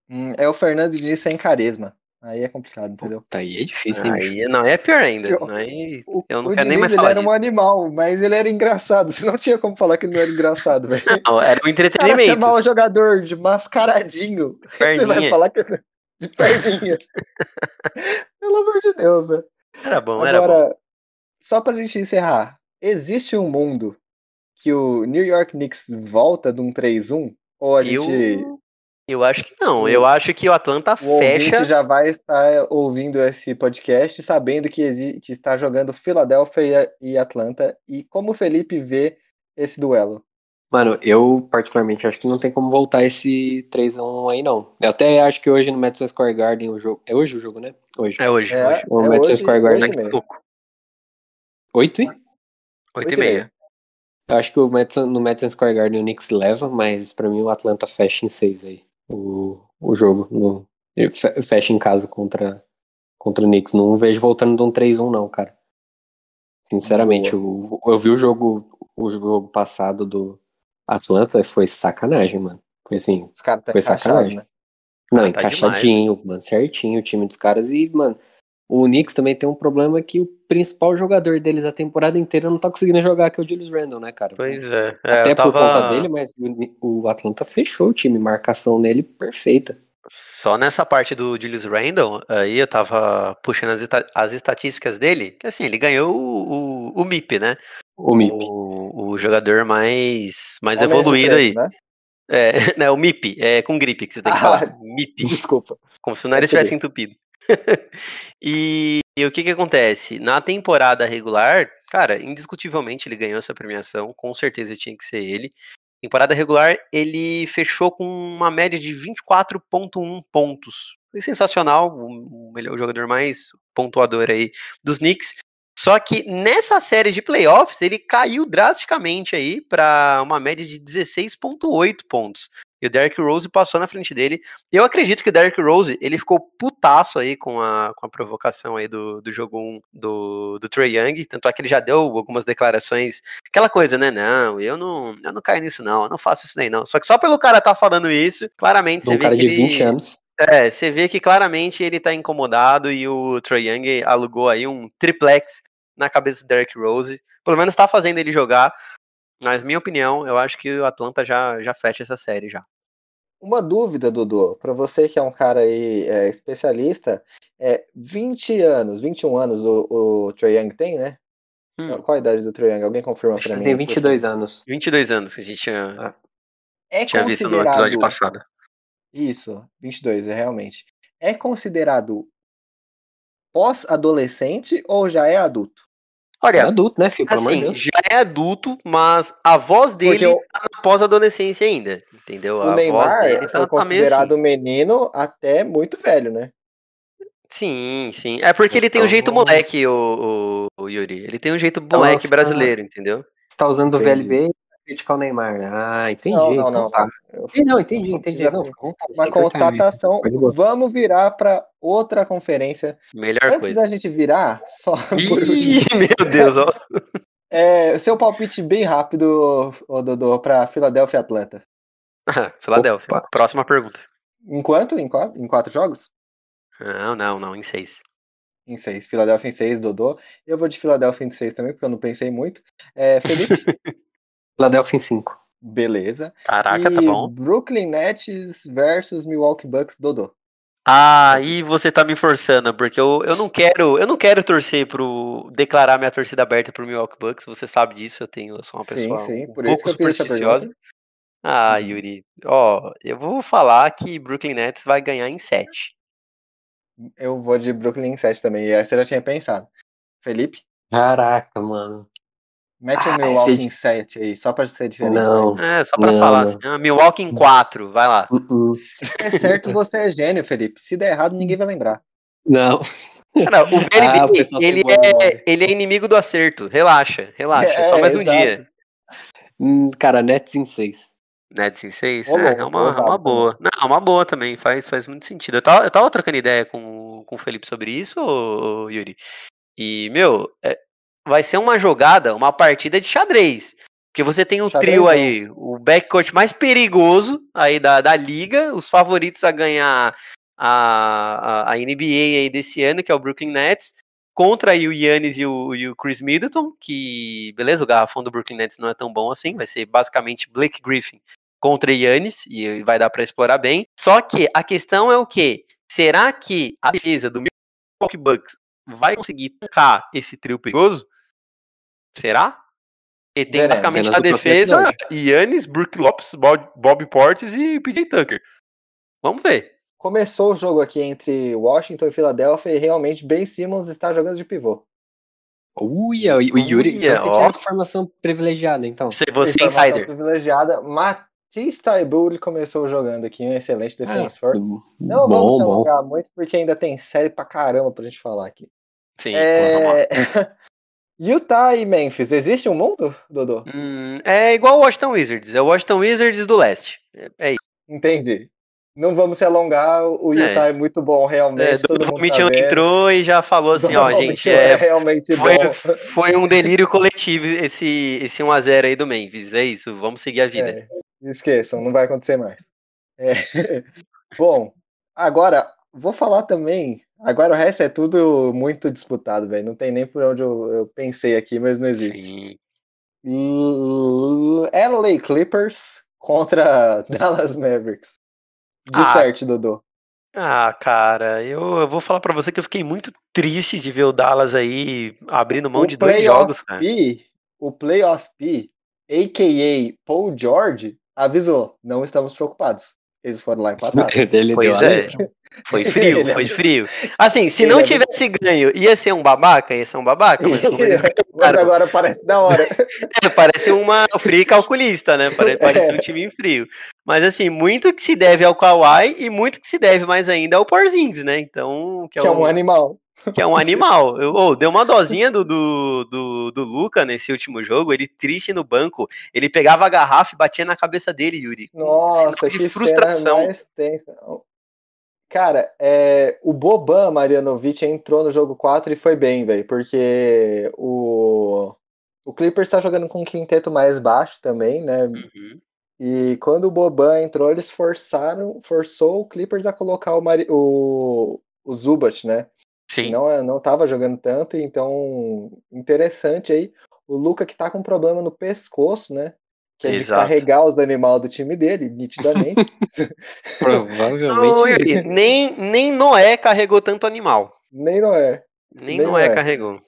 hum, é o Fernando Diniz sem carisma. Aí é complicado, entendeu? Tá aí é difícil, hein? Aí, não, é pior ainda. Eu- Aí, O, eu não o quero nem Diniz, mais ele falar era disso. um animal, mas ele era engraçado. Você não tinha como falar que ele não era engraçado, velho. Não, era um O cara entretenimento. chamar o jogador de mascaradinho. Você vai Perninha. falar que de perninha. Pelo amor de Deus, né? Era bom, era bom. Agora, só pra gente encerrar, existe um mundo que o New York Knicks volta de um 3-1? Ou a gente. Eu, eu acho que não. Eu acho que o Atlanta O fecha. já vai estar ouvindo esse podcast sabendo que, exi- que está jogando Philadelphia e Atlanta. E como o Felipe vê esse duelo? Mano, eu particularmente acho que não tem como voltar esse 3x1 aí, não. Eu até acho que hoje no Madison Square Garden o jogo. É hoje o jogo, né? Hoje. É hoje, É, hoje. O é Madison hoje, Square Garden. oito e Daqui a meia. pouco. 8 e? 8 e meia. Eu acho que o Madison, no Madison Square Garden o Knicks leva, mas pra mim o Atlanta fecha em 6 aí. O, o jogo. No, fecha em casa contra, contra o Knicks. Não vejo voltando de um 3-1, não, cara. Sinceramente, o- eu vi o jogo, o jogo passado do Atlanta, foi sacanagem, mano. Foi assim, Os caras estão Foi sacanagem. né? Não, Ah, tá encaixadinho, mano, certinho o time dos caras. E, mano, o Knicks também tem um problema que o principal jogador deles a temporada inteira não tá conseguindo jogar, que é o Julius Randle, né, cara? Pois é. é Até eu por tava conta dele, mas o, Atlanta fechou o time, marcação nele perfeita. Só nessa parte do Julius Randle, aí eu tava puxando as, as estatísticas dele, que assim, ele ganhou o, o, o MIP, né? O MIP. O, o jogador mais, mais Homem de evoluído aí. Né? É, né, o MIP, é com gripe que você tem que Ah, falar. MIP. Desculpa. Como se o nariz estivesse entupido. e, e o que que acontece? Na temporada regular, cara, indiscutivelmente ele ganhou essa premiação, com certeza tinha que ser ele. Temporada regular, ele fechou com uma média de 24.1 pontos. Foi sensacional, o o melhor jogador mais pontuador aí dos Knicks. Só que nessa série de playoffs, ele caiu drasticamente aí para uma média de 16.8 pontos. E o Derrick Rose passou na frente dele. Eu acredito que o Derrick Rose, ele ficou putaço aí com a, com a provocação aí do, do jogo 1 do, do Trey Young, tanto é que ele já deu algumas declarações, aquela coisa, né, não, eu não, eu não caio nisso não, eu não faço isso daí não. Só que só pelo cara tá falando isso, claramente você um vê cara que de ele... 20 anos. É, você vê que claramente ele tá incomodado e o Trey Young alugou aí um triplex na cabeça do Derrick Rose, pelo menos tá fazendo ele jogar, mas minha opinião, eu acho que o Atlanta já, já fecha essa série já. Uma dúvida, Dudu, para você que é um cara aí é, especialista, é 20 anos, 21 anos o, o Trae Young tem, né? Hum. Qual a idade do Trae Young? Alguém confirma para mim? tem por 22 anos. 22 anos que a gente tinha, É tinha visto no episódio passado. Isso, 22, é realmente. É considerado pós-adolescente ou já é adulto? É Olha, adulto, né, filho? De assim, já é adulto, mas a voz dele o- tá na pós-adolescência ainda, entendeu? O a voz Neymar dele foi tá, tá meio considerado assim. menino até muito velho, né? Sim, sim. É porque ele tem um Então, jeito vamos- moleque, o, o, o Yuri. Ele tem um jeito Então, moleque nossa. brasileiro, entendeu? Você tá usando o Entendi. VLB pra criticar o Neymar. Ah, entendi. Não, não, então não. tá. Eu- Entendi, Não, entendi, entendi. Já Não, Uma constatação. Vamos virar para outra conferência. Melhor Antes coisa. da gente virar, só por último, Ih, meu Deus, ó. é, seu palpite bem rápido, Dodô, para Philadelphia Atlanta. Filadélfia. Opa. Próxima pergunta. Em quanto? Em quatro, em quatro jogos? Não, não, não, em seis. Em seis. Philadelphia em seis, Dodô. Eu vou de Philadelphia em seis também, porque eu não pensei muito. É, Felipe, Philadelphia em 5. beleza. Caraca, e tá bom. Brooklyn Nets versus Milwaukee Bucks, Dodô. Ah, aí você tá me forçando, porque eu, eu não quero, eu não quero torcer pro declarar minha torcida aberta pro Milwaukee Bucks, você sabe disso, eu tenho, eu sou uma Sim, pessoa sim, um por isso pouco supersticiosa. Ah, Uhum. Yuri, ó, eu vou falar que Brooklyn Nets vai ganhar em 7. Eu vou de Brooklyn em sete também, e essa eu já tinha pensado. Felipe, Caraca, mano. Mete o Ah, Milwaukee esse- em sete aí, só pra ser diferente. Não. né? É, só pra Não, falar não. assim, ah, Milwaukee em 4, vai lá. Uh-uh. Se der certo, você é gênio, Felipe. Se der errado, ninguém vai lembrar. Não. Cara, o Ah, o pessoal tem ele, é, ele é inimigo do acerto, relaxa, relaxa, só É, mais um exato. dia. Hum, Cara, Nets em 6. Nets em 6? Ô, É, é uma, é uma boa. Não, é uma boa também, faz, faz muito sentido. Eu tava, eu tava trocando ideia com, com o Felipe sobre isso, ô, Yuri. E, meu, é, vai ser uma jogada, uma partida de xadrez. Porque você tem o trio Xadrezão. aí, o backcourt mais perigoso aí da, da liga, os favoritos a ganhar a, a, a NBA aí desse ano, que é o Brooklyn Nets, contra aí o Yannis e o, e o Chris Middleton, que, beleza, o garrafão do Brooklyn Nets não é tão bom assim, vai ser basicamente Blake Griffin contra Yannis, e vai dar para explorar bem. Só que a questão é o que? Será que a defesa do Milwaukee Bucks vai conseguir tocar esse trio perigoso? Será? E tem Veremos. basicamente na defesa Yannis, Brook Lopes, Bob, Bob Portis e PJ Tucker. Vamos ver. Começou o jogo aqui entre Washington e Filadélfia e realmente Ben Simmons está jogando de pivô. Uia, o Yuri. Uia, então você ó. tem formação privilegiada, então. Você, você Informação insider. privilegiada. Matisse Taiburi começou jogando aqui, um excelente defensor. Ah, Não bom, vamos se bom. alongar muito, porque ainda tem série pra caramba pra gente falar aqui. Sim. É... Utah e Memphis, existe um mundo, Dodô? Hum, é igual o Washington Wizards, é o Washington Wizards do leste. É, é isso. Entendi. Não vamos se alongar, o É. Utah é, muito bom, realmente. É, Donovan mundo Mitchell tá entrou e já falou assim, ó, gente, Mitchell é, realmente foi, bom. foi um delírio coletivo esse, esse 1x0 aí do Memphis. É isso, vamos seguir a vida. É, esqueçam, não vai acontecer mais. É. Bom, agora, vou falar também. Agora o resto é tudo muito disputado, velho. Não tem nem por onde eu, eu pensei aqui, mas não existe. Sim. L- LA Clippers contra Dallas Mavericks. De Ah, certo, Dodô. Ah, cara, eu, eu vou falar pra você que eu fiquei muito triste de ver o Dallas aí abrindo mão O de dois jogos, cara. P, o Playoff P, a.k.a. Paul George, avisou, não estamos preocupados. Eles foram lá empatar. Ele Pois deu a é. Foi frio, é- foi frio. Assim, se não é- tivesse ganho, ia ser um babaca, ia ser um babaca, mas como eles Mas ganharam, agora parece da hora. É, parece uma frio calculista, né? Pare- Parece um time frio. Mas assim, muito que se deve ao Kawhi e muito que se deve mais ainda ao Porzingis, né? Então, que é, Que é um, um animal. que é um animal. Eu, ô, deu uma dosinha do, do, do, do Luca nesse último jogo, ele triste no banco, ele pegava a garrafa e batia na cabeça dele, Yuri. Nossa, de que frustração. Cara, é, o Boban Marjanovic entrou no jogo 4 e foi bem, velho, porque o, o Clippers tá jogando com um quinteto mais baixo também, né? Uhum. E quando o Boban entrou, eles forçaram, forçou o Clippers a colocar o, Mari, o, o Zubat, né? Sim. não, não tava jogando tanto, então interessante aí. O Luca que tá com problema no pescoço, né? Que é de Exato. carregar os animais do time dele, nitidamente. Provavelmente. Não, nem, nem Noé carregou tanto animal. Nem não é. Nem, Nem Noé Noé. carregou.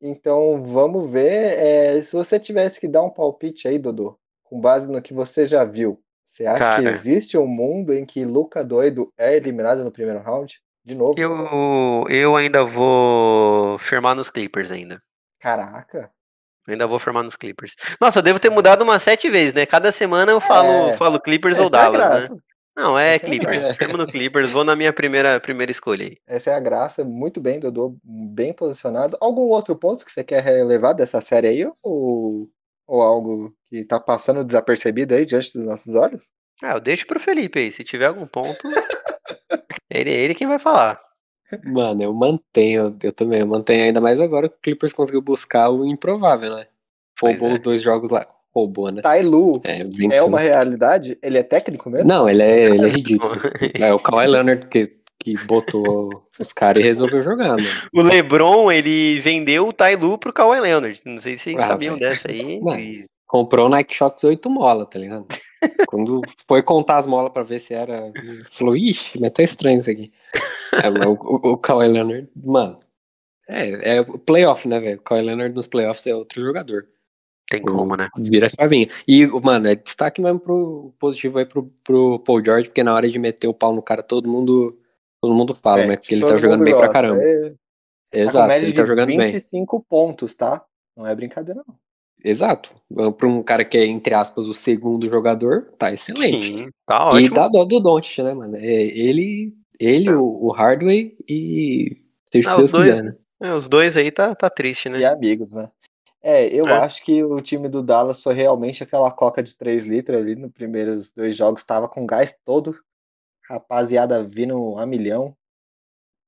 Então vamos ver. é, se você tivesse que dar um palpite aí, Dodô, com base no que você já viu, você acha que Cara. existe um mundo em que Luca doido é eliminado no primeiro round? De novo. Eu, eu ainda vou firmar nos Clippers ainda. Caraca. Ainda vou firmar nos Clippers. Nossa, eu devo ter mudado umas sete vezes, né? Cada semana eu falo, É. falo Clippers ou é Dallas, né? Não, é Essa é Clippers. graça. Firmo no Clippers, vou na minha primeira, primeira escolha aí. Essa é a graça. Muito bem, Dodô. Bem posicionado. Algum outro ponto que você quer relevar dessa série aí? Ou, ou algo que tá passando desapercebido aí diante dos nossos olhos? Ah, eu deixo pro Felipe aí. Se tiver algum ponto, ele, ele quem vai falar. Mano, eu mantenho, eu também, eu mantenho ainda mais agora que o Clippers conseguiu buscar o improvável, né? Roubou é. os dois jogos lá. Roubou, né? Tailu É, é venceu. uma realidade? Ele é técnico mesmo? Não, ele é, ele é ridículo. É o Kawhi Leonard que, que botou os caras e resolveu jogar, mano. O LeBron, ele vendeu o Tailu pro Kawhi Leonard. Não sei se vocês Ah, sabiam velho. dessa aí. Não. E- Comprou o Nike Shox 8 mola, tá ligado? Quando foi contar as molas pra ver se era. Falou, ixi, mas tá estranho isso aqui. É, mas o, o, o Kawhi Leonard, mano. É, é o playoff, né, velho? O Kawhi Leonard nos playoffs é outro jogador. Tem como, né? Vira a chavinha. E, mano, é destaque mesmo pro positivo aí pro, pro Paul George, porque na hora de meter o pau no cara, todo mundo. Todo mundo fala, É, né? Porque ele tá jogando bem pra caramba. É, tá Exato, ele tá jogando bem. 25 pontos, tá? Não é brincadeira, não. Exato. Pra um cara que é, entre aspas, o segundo jogador, tá excelente. Sim, tá E ótimo. dá dó do Doncic, né, mano? É ele, ele o, o Hardway e seja Ah, os dois- quiser, né? É, os dois aí tá, tá triste, E né? amigos, né? É, eu É. acho que o time do Dallas foi realmente aquela coca de 3 litros ali nos primeiros dois jogos, tava com gás todo. Rapaziada vindo a milhão.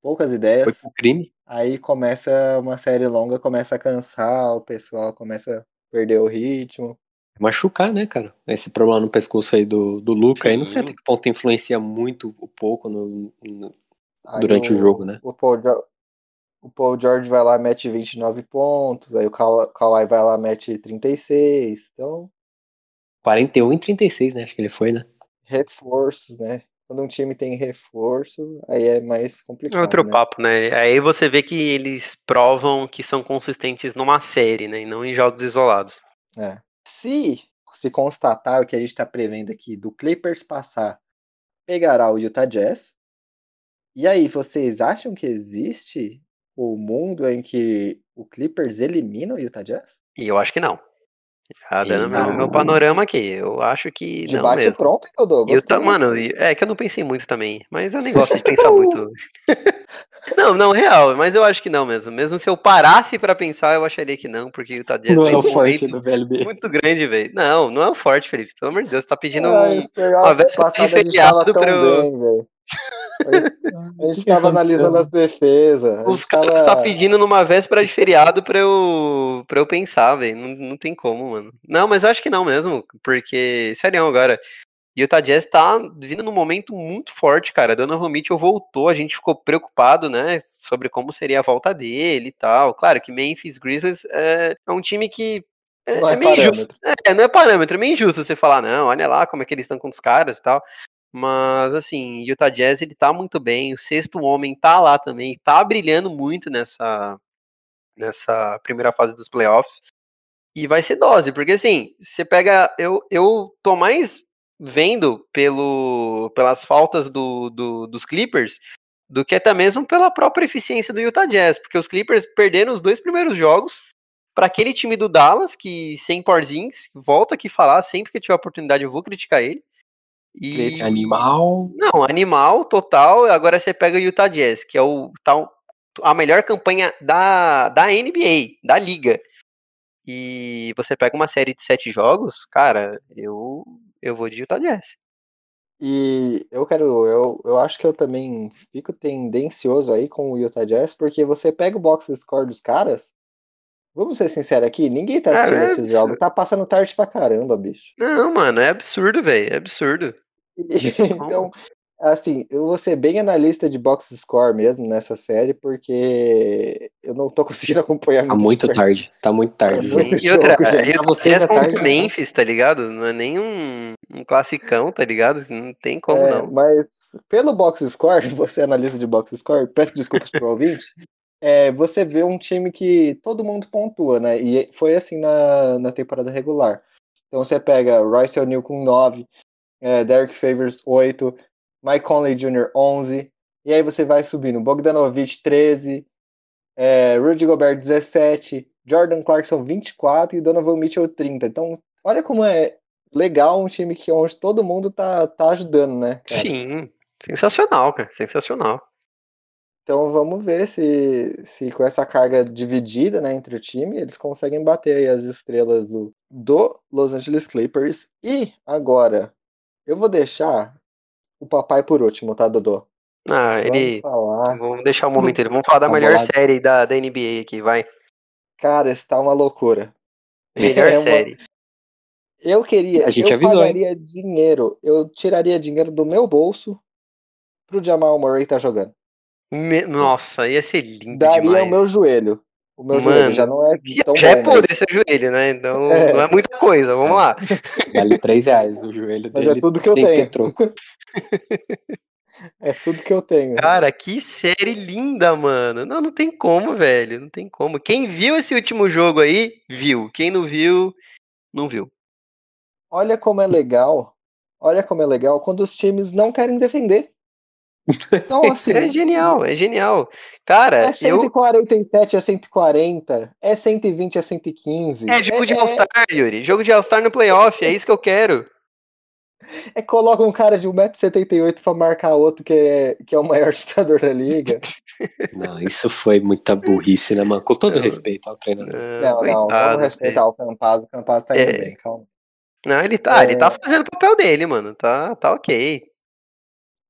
Poucas Foi ideias. pro crime. Aí começa uma série longa, começa a cansar, o pessoal começa a perder o ritmo. Machucar, né, cara? Esse problema no pescoço aí do, do Luca aí, não sei Sim. até que ponto influencia muito ou pouco no, no- Durante o jogo, né? O Paul, o Paul George vai lá, mete 29 pontos, aí o Kawhi Kawhi vai lá, mete 36. Então, 41 e 36, né? Acho que ele foi, né? reforços, né? Quando um time tem reforço, aí é mais É complicado, outro né? papo, né? Aí você vê que eles provam que são consistentes numa série, né? E não em jogos isolados. É. Se se constatar o que a gente está prevendo aqui do Clippers passar, pegará o Utah Jazz. E aí, vocês acham que existe o mundo em que o Clippers elimina o Utah Jazz? E eu acho que não. Já dando meu, Não. meu panorama aqui. Eu acho que De não bate mesmo. pronto, Dodô? Eu tá, mano, é que eu não pensei muito também, mas eu nem gosto de pensar muito. Não, não, real, mas eu acho que não mesmo. Mesmo se eu parasse pra pensar, eu acharia que não, porque o não vem é o num forte do VLB. muito grande, velho. Não, não é o forte, Felipe. Pelo amor de Deus, você tá pedindo Ah, um. uma véspera de feriado eu- bem. A gente que tava aconteceu? analisando as defesas. a Os caras tava- tá pedindo numa véspera de feriado pra eu, pra eu pensar, velho. Não, não tem como, mano. Não, mas eu acho que não mesmo, porque, sério agora, Utah Jazz tá vindo num momento muito forte, cara. Donovan Mitchell voltou, a gente ficou preocupado, né, sobre como seria a volta dele e tal. Claro que Memphis Grizzlies é, é um time que é, Não é é meio injusto. É, não é parâmetro, é meio injusto você falar, não, olha lá como é que eles estão com os caras e tal. Mas, assim, Utah Jazz, ele tá muito bem, o sexto homem tá lá também, tá brilhando muito nessa, nessa primeira fase dos playoffs. E vai ser dose, porque assim, você pega. Eu, eu tô mais vendo pelo, pelas faltas do, do- dos Clippers do que até mesmo pela própria eficiência do Utah Jazz, porque os Clippers perderam os dois primeiros jogos para aquele time do Dallas, que sem Porzingis, volto aqui falar, sempre que tiver oportunidade eu vou criticar ele. E, Animal. não, animal total. Agora você pega o Utah Jazz, que é o tal a melhor campanha da, da NBA, da liga. E você pega uma série de sete jogos, cara, eu eu vou de Utah Jazz. E eu quero, eu, eu acho que eu também fico tendencioso aí com o Utah Jazz, porque você pega o box score dos caras, vamos ser sinceros aqui, ninguém tá É, assistindo é esses jogos, tá passando tarde pra caramba, bicho. Não, mano, é absurdo, velho, é absurdo. Então, assim, eu vou ser bem analista de box score mesmo nessa série, porque eu não tô conseguindo acompanhar Tá muito. muito de perto. tarde. Tá muito tarde. É muito e outra, jogo, gente. e Pra Utah vocês é contra tarde? Memphis, tá ligado? Não é nem um, um classicão, tá ligado? Não tem como É, não. Mas pelo box score, você analisa de box score, peço desculpas pro ouvinte, é, você vê um time que todo mundo pontua, né? E foi assim na, na temporada regular. Então você pega Royce O'Neal com 9, é, Derek Favors 8, Mike Conley Jr. 11, E aí você vai subindo. Bogdanovich, 13. É, Rudy Gobert, 17. Jordan Clarkson, 24. E Donovan Mitchell, 30. Então, olha como é legal um time que onde todo mundo tá, tá ajudando, né? Cara? Sim, sensacional, cara. Sensacional. Então vamos ver se, se com essa carga dividida né, entre o time, eles conseguem bater as estrelas do, do Los Angeles Clippers. E agora, eu vou deixar o papai por último, tá, Dodô? Ah, vamos ele. Falar... Vamos deixar o um momento Vamos falar da vamos melhor lá. série da, da NBA aqui, vai. Cara, está uma loucura. Melhor é uma... série. Eu queria. A gente eu avisou, pagaria hein? dinheiro. Eu tiraria dinheiro do meu bolso pro Jamal Murray estar tá jogando. Me... Nossa, ia ser lindo Daria demais. o meu joelho. O meu Mano, joelho já não é tão já é bom, é por esse joelho, né? Então é. não é muita coisa, vamos lá. Vale 3 reais o joelho Mas dele. é tudo que eu tenho. Que é tudo que eu tenho. Cara, que série linda, mano. Não, não tem como, velho. Não tem como. Quem viu esse último jogo aí, viu. Quem não viu, não viu. Olha como é legal. Olha como é legal quando os times não querem defender. Então, assim, é genial, é genial. Cara, é 147 eu... a 140, é 120 a 115. É jogo é, de All-Star, é... Yuri. Jogo de All-Star no playoff, é isso que eu quero. É coloca um cara de 1,78m pra marcar outro que é, que é o maior ditador da liga. Não, isso foi muita burrice, né, mano? Com todo não, respeito ao treinador. Não, não, vamos respeitar o Campaz. O Campaz tá indo é... bem, calma. Não, ele tá, ele tá é. fazendo o papel dele, mano. Tá, tá ok.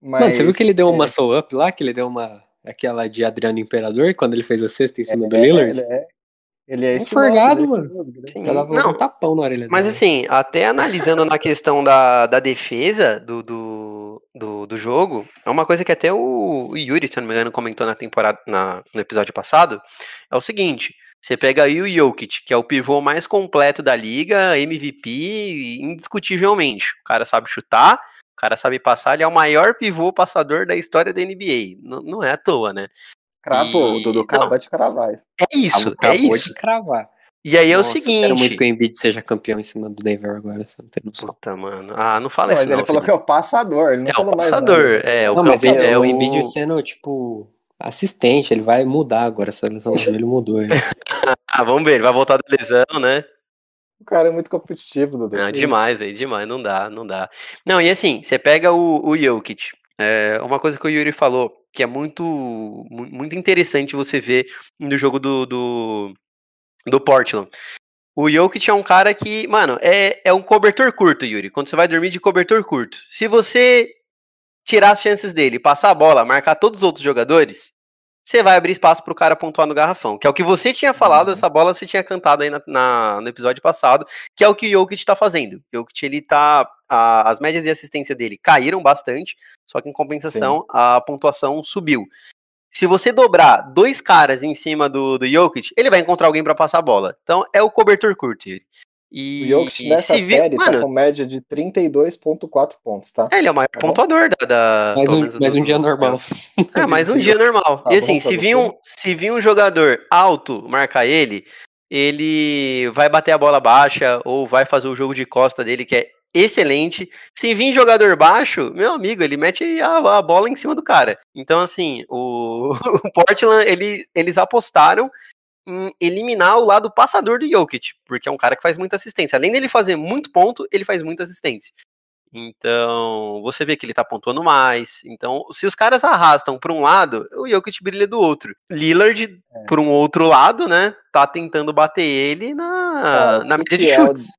Mas, Mano, você viu que ele deu uma é... muscle up lá? Que ele deu uma. Aquela de Adriano Imperador, quando ele fez a cesta em cima é, do Lillard? Ele é. Ele é forgado, mano. Sim, Ela não, um tapão na orelha Mas assim, até analisando na questão da, da defesa do, do, do, do, jogo, é uma coisa que até o, o Yuri, se não me engano, comentou na temporada, na, no episódio passado, é o seguinte, você pega aí o Jokic, que é o pivô mais completo da liga, MVP, indiscutivelmente. O cara sabe chutar, cara sabe passar, ele é o maior pivô passador da história da NBA. Não, não é à toa, né? Cravou, e... o Dudu acabou de cravar. É isso, é isso. de cravar. E aí Nossa, é o seguinte. Eu quero muito que o Embiid seja campeão em cima do Denver agora, você não tem noção. Puta, mano. Ah, não fala não, isso. Mas não, ele filho. falou que é o passador, ele não é falou o passador, mais é, o Não, mas é, é o Embiid sendo, tipo, assistente, ele vai mudar agora, essa lesão do joelho mudou. ah, vamos ver, ele vai voltar da lesão, né? O cara é muito competitivo, Dudu. Ah, demais, velho, demais, não dá, não dá. Não, e assim, você pega o, o Jokic, é, uma coisa que o Yuri falou, que é muito, muito interessante você ver no jogo do, do, do Portland. O Jokic é um cara que, mano, é, é um cobertor curto, Yuri. Quando você vai dormir de cobertor curto. Se você tirar as chances dele, passar a bola, marcar todos os outros jogadores, você vai abrir espaço para o cara pontuar no garrafão. Que é o que você tinha falado, uhum. essa bola você tinha cantado aí na, na, no episódio passado, que é o que o Jokic está fazendo. O Jokic, ele tá. A, as médias de assistência dele caíram bastante, só que em compensação Sim. a pontuação subiu. Se você dobrar dois caras em cima do, do Jokic, ele vai encontrar alguém para passar a bola. Então é o cobertor curto. E, o Jokic nessa série tá mano, tá com média de 32,4 pontos, tá? É, ele é o maior tá pontuador da. da mais, um, mais um dia normal. É, mais um dia normal. Tá e assim, se vir, um, se vir um jogador alto marcar ele, ele vai bater a bola baixa ou vai fazer o jogo de costa dele, que é excelente. Se vir jogador baixo, meu amigo, ele mete a, a bola em cima do cara. Então, assim, o, o Portland, ele, eles apostaram em eliminar o lado passador do Jokic, porque é um cara que faz muita assistência. Além dele fazer muito ponto, ele faz muita assistência. Então, você vê que ele tá pontuando mais. Então, se os caras arrastam para um lado, o Jokic brilha do outro. Lillard, é. por um outro lado, né, tá tentando bater ele na, ah, na média de chutes. O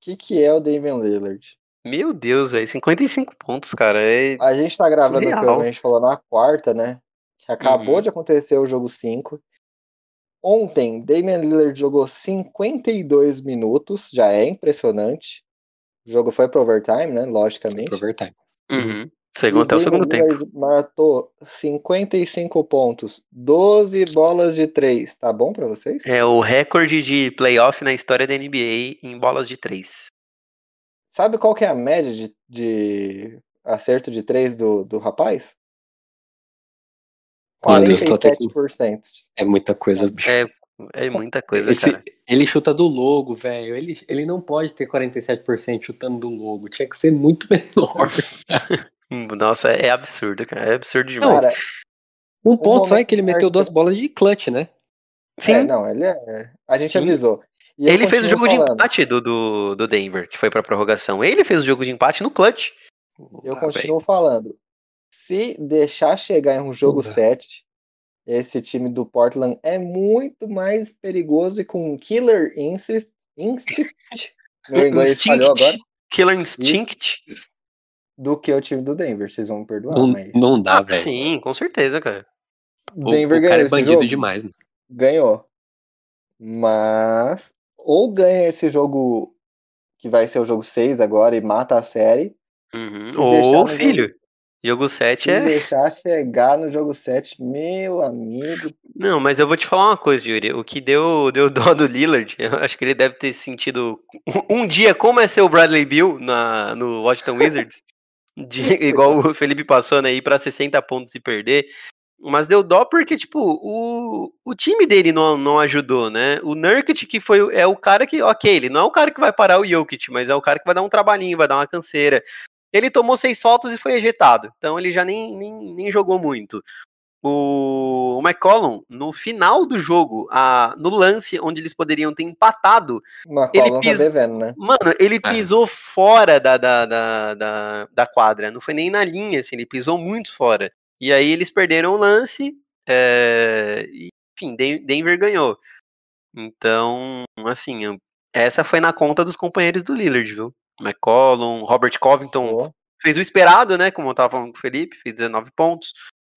que, que é o Damian Lillard? Meu Deus, velho, 55 pontos, cara. É a gente tá gravando o que a gente falou na quarta, né? Que acabou uhum. de acontecer o jogo 5. Ontem, Damian Lillard jogou 52 minutos, já é impressionante. O jogo foi pro overtime, né? Logicamente. Foi pro overtime. Uhum. Segundo, até o segundo Lillard tempo. matou 55 pontos, 12 bolas de 3. Tá bom para vocês? É o recorde de playoff na história da NBA em bolas de 3. Sabe qual que é a média de, de acerto de 3 do, do rapaz? 47%. É muita coisa, bicho. É, é muita coisa, Esse, cara. Ele chuta do logo, velho. Ele, ele não pode ter 47% chutando do logo. Tinha que ser muito menor. Nossa, é absurdo, cara. É absurdo demais. Não, Cara, Um ponto só é que ele meteu duas bolas de clutch, né? Sim, é, não, ele é. A gente Sim. avisou. E eu ele fez o jogo de falando, empate do, do, do Denver, que foi pra prorrogação. Ele fez o jogo de empate no clutch. Eu Ah, continuo falando. Se deixar chegar em um jogo Porra. 7, esse time do Portland é muito mais perigoso e com um killer instinct. instinct meu inglês falhou agora. Killer Instinct. Do que o time do Denver. Vocês vão me perdoar, Não, mas. não dá, Ah, velho. sim, com certeza, cara. O, Denver o ganhou cara é esse bandido jogo? demais, mano. Ganhou. Mas. Ou ganha esse jogo que vai ser o jogo 6 agora e mata a série. Uhum. No filho. Jogo 7 Se é. deixar chegar no jogo 7, meu amigo. Não, mas eu vou te falar uma coisa, Yuri. O que deu, deu dó do Lillard, eu acho que ele deve ter sentido um, um dia como é ser o Bradley Bill na, no Washington Wizards. de- igual o Felipe passou, né? Ir pra 60 pontos e perder. Mas deu dó porque, tipo, o, o time dele não, não ajudou, né? O Nurkic, que foi, o- é o cara que, ok, ele não é o cara que vai parar o Jokic, mas é o cara que vai dar um trabalhinho, vai dar uma canseira. Ele tomou seis faltas e foi ejetado, então ele já nem, nem, nem jogou muito. O, o McCollum, no final do jogo, a, no lance onde eles poderiam ter empatado, Uma cola tá devendo, né? Mano, ele É. pisou fora da, da, da, da, da quadra. Não foi nem na linha, assim, ele pisou muito fora. E aí eles perderam o lance. é, enfim, Den- Denver ganhou. Então, assim, essa foi na conta dos companheiros do Lillard, viu? McCollum, Robert Covington Pô. fez o esperado, né? Como eu tava falando com o Felipe, fez 19 pontos,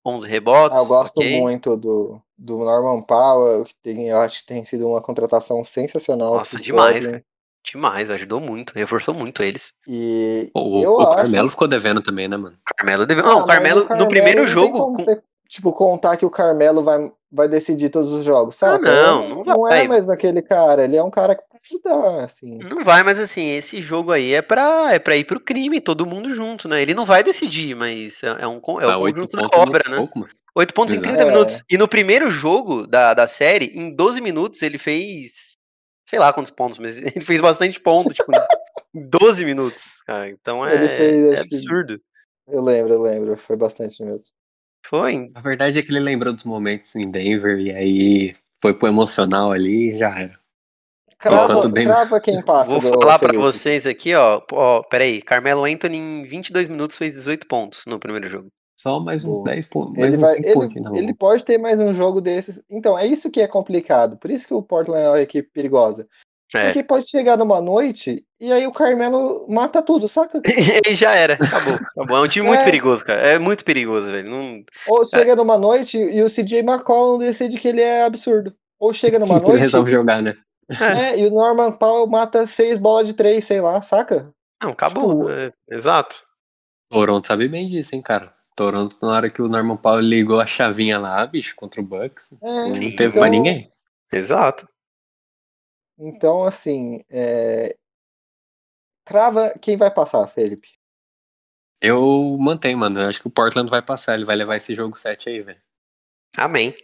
11 rebotes. Ah, eu gosto ok. muito do, do Norman Powell, que tem, eu acho que tem sido uma contratação sensacional. Nossa, demais, cara. Demais, ajudou muito, reforçou muito eles. E O, o acho- Carmelo ficou devendo também, né, mano? Carmelo deve... Ah, Não, o mas Carmelo, no primeiro não tem jogo. com- você, tipo, contar que o Carmelo vai, vai decidir todos os jogos, Ah, sabe? não, não Não vai. é mais aquele cara, ele é um cara que pode ajudar, assim. Não vai, mas assim, esse jogo aí é pra, é pra ir pro crime, todo mundo junto, né? Ele não vai decidir, mas é, é um, é Dá o oito conjunto da pontos é obra, né? pouco, mano. 8 pontos em Exato. 30 É. minutos. E no primeiro jogo da, da série, em 12 minutos, ele fez. Sei lá quantos pontos, mas ele fez bastante ponto, tipo, em 12 minutos. Cara. Então é, Ele fez, é acho que- absurdo. Eu lembro, eu lembro, foi bastante mesmo. Foi. A verdade é que ele lembrou dos momentos em Denver e aí foi pro emocional ali e já era. Crava, crava quem passa. Vou falar pra Felipe. vocês aqui, ó. ó. Peraí, Carmelo Anthony em 22 minutos fez 18 pontos no primeiro jogo. Só mais uns Boa. 10 pontos. Mais Ele, vai, 5 ele, pontos. Ele pode ter mais um jogo desses. Então, é isso que é complicado. Por isso que o Portland é uma equipe perigosa. É. Porque pode chegar numa noite e aí o Carmelo mata tudo, saca? e já era, acabou, acabou. É um time muito É. perigoso, cara. É muito perigoso, velho. Não... Ou chega numa noite e o CJ McCollum decide que ele é absurdo. Ou chega numa Ele noite resolve jogar, né? é, e o Norman Powell mata seis bolas de três, sei lá, saca? Não, acabou. Tipo, é, exato. Toronto sabe bem disso, hein, cara. Toronto, na hora que o Norman Powell ligou a chavinha lá, bicho, contra o Bucks, É, não Sim. teve então- pra ninguém. Exato. Então, assim, é... crava quem vai passar, Felipe. Eu mantenho, mano. Eu acho que o Portland vai passar. Ele vai levar esse jogo 7 aí, velho. Amém.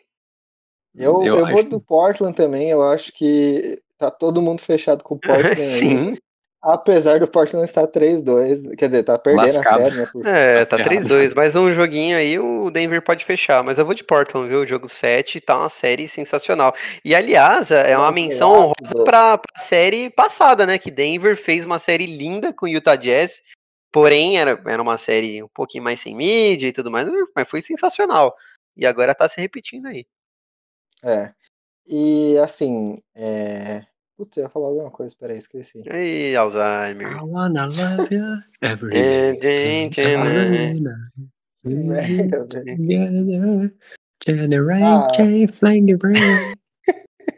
Eu, eu, vou acho- do Portland também, eu acho que tá todo mundo fechado com o Portland. Sim. Apesar do Portland estar 3-2, quer dizer, tá perdendo Lascado. a série, né? por- É, Tá tá ferrado. 3-2. Mais um joguinho aí, o Denver pode fechar. Mas eu vou de Portland, viu? O jogo 7 tá uma série sensacional. E, aliás, é uma menção honrosa pra, pra série passada, né? Que Denver fez uma série linda com o Utah Jazz. Porém, era, era uma série um pouquinho mais sem mídia e tudo mais, mas foi sensacional. E agora tá se repetindo aí. É. E assim, é... Putz, eu ia falar alguma coisa, peraí, esqueci. Ei, Alzheimer. I wanna love you every velho. Ah. flying around.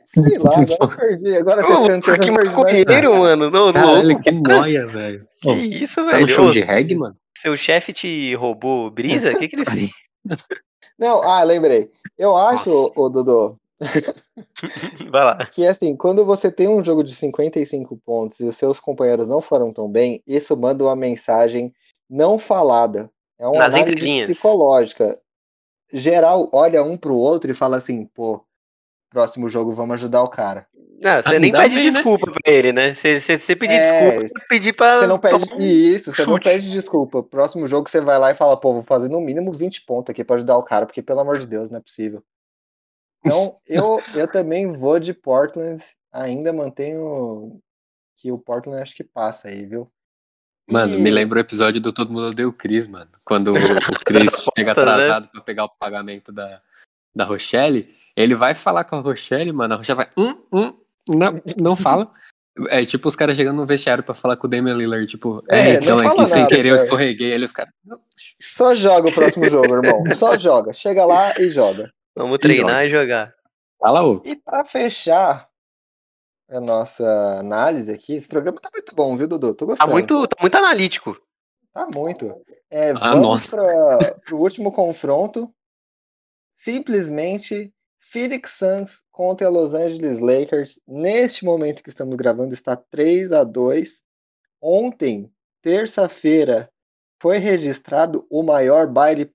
Sei lá, agora eu perdi. Agora você cantou, eu que maconheiro, mano. Não, louco. Caralho, que noia, velho. Que Ô, isso, Tá no velho. show de reggae, mano? Seu chefe te roubou brisa? O que, que ele fez? Não, ah, lembrei. Eu acho, Nossa. ô, Dodô, Vai lá. que assim, quando você tem um jogo de 55 pontos e os seus companheiros não foram tão bem, isso manda uma mensagem não falada. É uma Nas análise entrelinhas. psicológica. Geral olha um pro outro e fala assim, pô, próximo jogo vamos ajudar o cara. Não, você Ah, nem pede bem, né? desculpa pra ele, né? Você, você, você pedir É, desculpa, você pedir pra. Você não pede um isso, você não chute. pede desculpa. Próximo jogo você vai lá e fala, pô, vou fazer no mínimo 20 pontos aqui pra ajudar o cara, porque pelo amor de Deus, não é possível. Então, eu, eu também vou de Portland, ainda mantenho que o Portland acho que passa aí, viu? Mano, E- me lembra o episódio do Todo Mundo Odeia o Chris, mano. Quando o, Das chega né? atrasado pra pegar o pagamento da, da Rochelle, ele vai falar com a Rochelle, mano. A Rochelle vai, hum, hum, não, não fala. É tipo os caras chegando no vestiário pra falar com o Damian Lillard, tipo, É, é, então é que sem nada, querer eu cara. escorreguei. Ele os caras, Só joga o próximo jogo, irmão. Só joga. Chega lá e joga. Vamos treinar e jogar. fala ô. E pra fechar a nossa análise aqui, esse programa tá muito bom, viu, Dudu? Tô Tá gostando. muito, tá muito analítico. Tá muito. É, Ah, vamos para o último confronto. Simplesmente Phoenix Suns contra Los Angeles Lakers. Neste momento que estamos gravando, está 3 a 2 Ontem, terça-feira, foi registrado o maior baile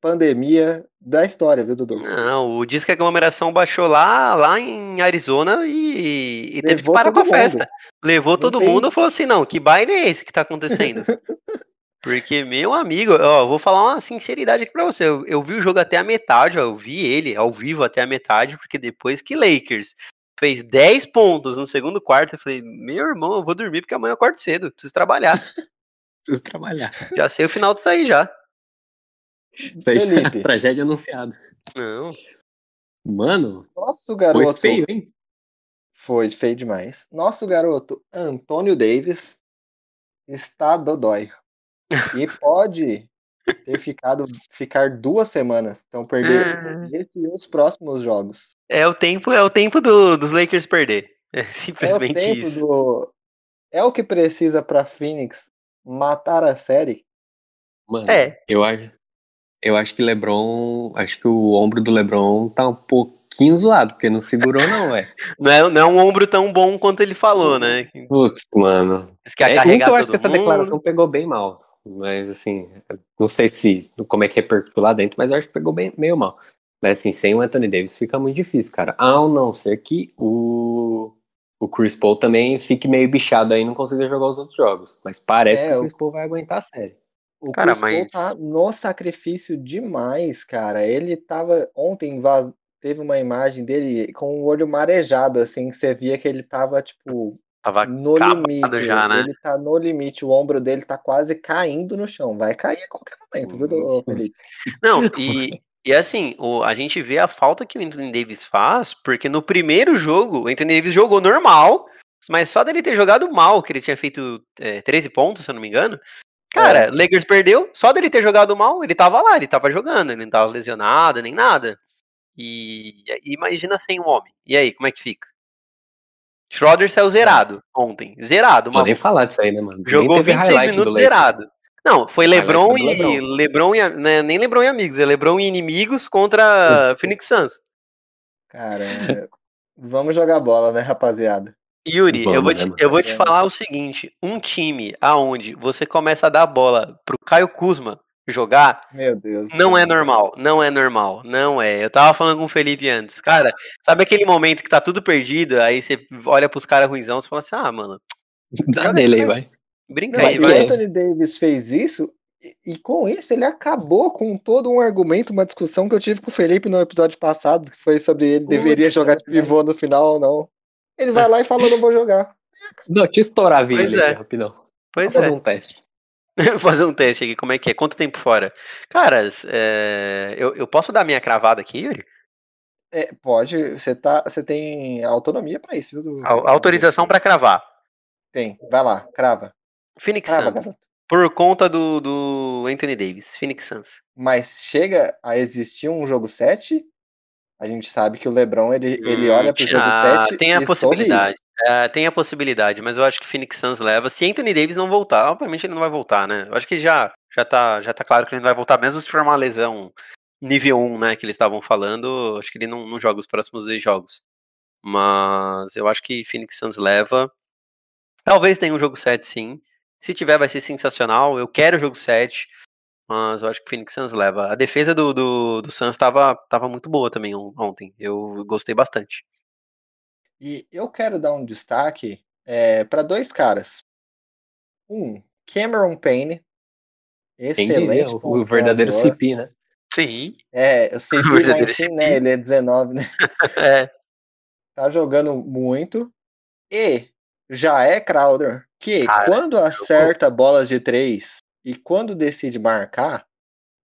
pós-pandemia da história, viu, Dudu? Não, o disco que a aglomeração baixou lá, lá em Arizona e, e teve que parar com a todo mundo. festa. Levou todo tem- mundo e falou assim: não, que baile é esse que tá acontecendo? Porque, meu amigo, ó, eu vou falar uma sinceridade aqui pra você. Eu, eu vi o jogo até a metade, ó, eu vi ele ao vivo até a metade, porque depois que Lakers fez 10 pontos no segundo quarto, eu falei, meu irmão, eu vou dormir porque amanhã eu acordo cedo, preciso trabalhar. Preciso trabalhar. já sei o final disso aí já. Isso aí é tragédia anunciada. Não. Mano, Nosso foi garoto. feio, hein? Foi feio demais. Nosso garoto Antônio Davis está dodói. E pode ter ficado ficar duas semanas. Então perder esse e os próximos jogos. É o tempo, é o tempo do- dos Lakers perder. É É o simplesmente tempo isso. do. É o que precisa para Phoenix matar a série. Mano, É. eu acho. Eu acho que LeBron. Acho que o ombro do LeBron tá um pouquinho zoado, porque não segurou, não, é. Não é, não é um ombro tão bom quanto ele falou, né? Putz, mano. Diz que É, carregar eu acho todo que essa mundo. declaração pegou bem mal. Mas assim, não sei se como é que repercutiu lá dentro, mas eu acho que pegou bem, meio mal. Mas assim, sem o Anthony Davis fica muito difícil, cara. Ao não ser que o, o Chris Paul também fique meio bichado aí e não consiga jogar os outros jogos. Mas parece É, que o o- Chris Paul vai aguentar a série. O Cara, Paul mas- tá no sacrifício demais, cara. Ele tava. Ontem vaz- teve uma imagem dele com o olho marejado, assim, que você via que ele tava, tipo, Tava no limite. já, né? Ele tá no limite, o ombro dele tá quase caindo no chão. Vai cair a qualquer momento, viu, Sim, ô, sim. Felipe? Não, e, e assim, o, a gente vê a falta que o Anthony Davis faz, porque no primeiro jogo, o Anthony Davis jogou normal, mas só dele ter jogado mal, que ele tinha feito é, 13 pontos, se eu não me engano. Cara, É. Lakers perdeu, só dele ter jogado mal, ele tava lá, ele tava jogando, ele não tava lesionado, nem nada. E, e imagina sem um homem. E aí, como é que fica? Schroeder saiu zerado ontem. Zerado, Não vou nem falar disso aí, né, mano? Jogou nem teve 26 highlight minutos zerado. Não, foi LeBron e LeBron. LeBron e né, nem LeBron e amigos, é LeBron e inimigos contra Phoenix Suns. Cara, é, vamos jogar bola, né, rapaziada? Yuri, eu Vamos, vou né, te, mano? eu vou te falar o seguinte, um time aonde você começa a dar a bola pro Caio Kuzma jogar, Meu Deus. não é cara. normal, não é normal, não é. Eu tava falando com o Felipe antes, cara, sabe aquele momento que tá tudo perdido, aí você olha pros caras ruinzão, você fala assim, ah, mano, Dá nele aí, vai. brinca Não, aí, e o vai. Anthony Davis fez isso, e, e com isso ele acabou com todo um argumento, uma discussão que eu tive com o Felipe no episódio passado, que foi sobre ele Puta, deveria jogar de pivô no final ou não. Ele vai lá e fala, não vou jogar. Não, deixa eu estourar a vinha Pois ali, é. aqui, rapidão. Pois Vamos fazer é. um teste. fazer um teste aqui, como é que é? Quanto tempo fora? Caras, é, eu, eu posso dar minha cravada aqui, Yuri? É, pode, você tá, você tem autonomia pra isso, viu? Au- Autorização pra cravar. Tem, vai lá, crava. Phoenix Crava, Suns. garoto. Por conta do, do Anthony Davis. Phoenix Suns. Mas chega a existir um jogo 7, a gente sabe que o LeBron, ele, ele Hum, olha pro jogo ah, 7 Tem a possibilidade. É, tem a possibilidade, mas eu acho que Phoenix Suns leva. Se Anthony Davis não voltar, obviamente ele não vai voltar, né? Eu acho que já, já, tá, já tá claro que ele não vai voltar, mesmo se for uma lesão nível 1, né? Que eles estavam falando. Acho que ele não, não joga os próximos dois jogos. Mas eu acho que Phoenix Suns leva. Talvez tenha um jogo 7, sim. Se tiver, vai ser sensacional. Eu quero o jogo 7. Mas eu acho que o Phoenix Suns leva. A defesa do, do, do Suns tava, tava muito boa também on- ontem. Eu gostei bastante. E eu quero dar um destaque é, para dois caras. Um, Cameron Payne, Quem diria? excelente O, o verdadeiro. CP, né? Sim. É, o CP verdadeiro 19, CP. né? Ele é 19, né? É. Tá jogando muito. E já é Crowder, que Cara, quando acerta bolas de três e quando decide marcar,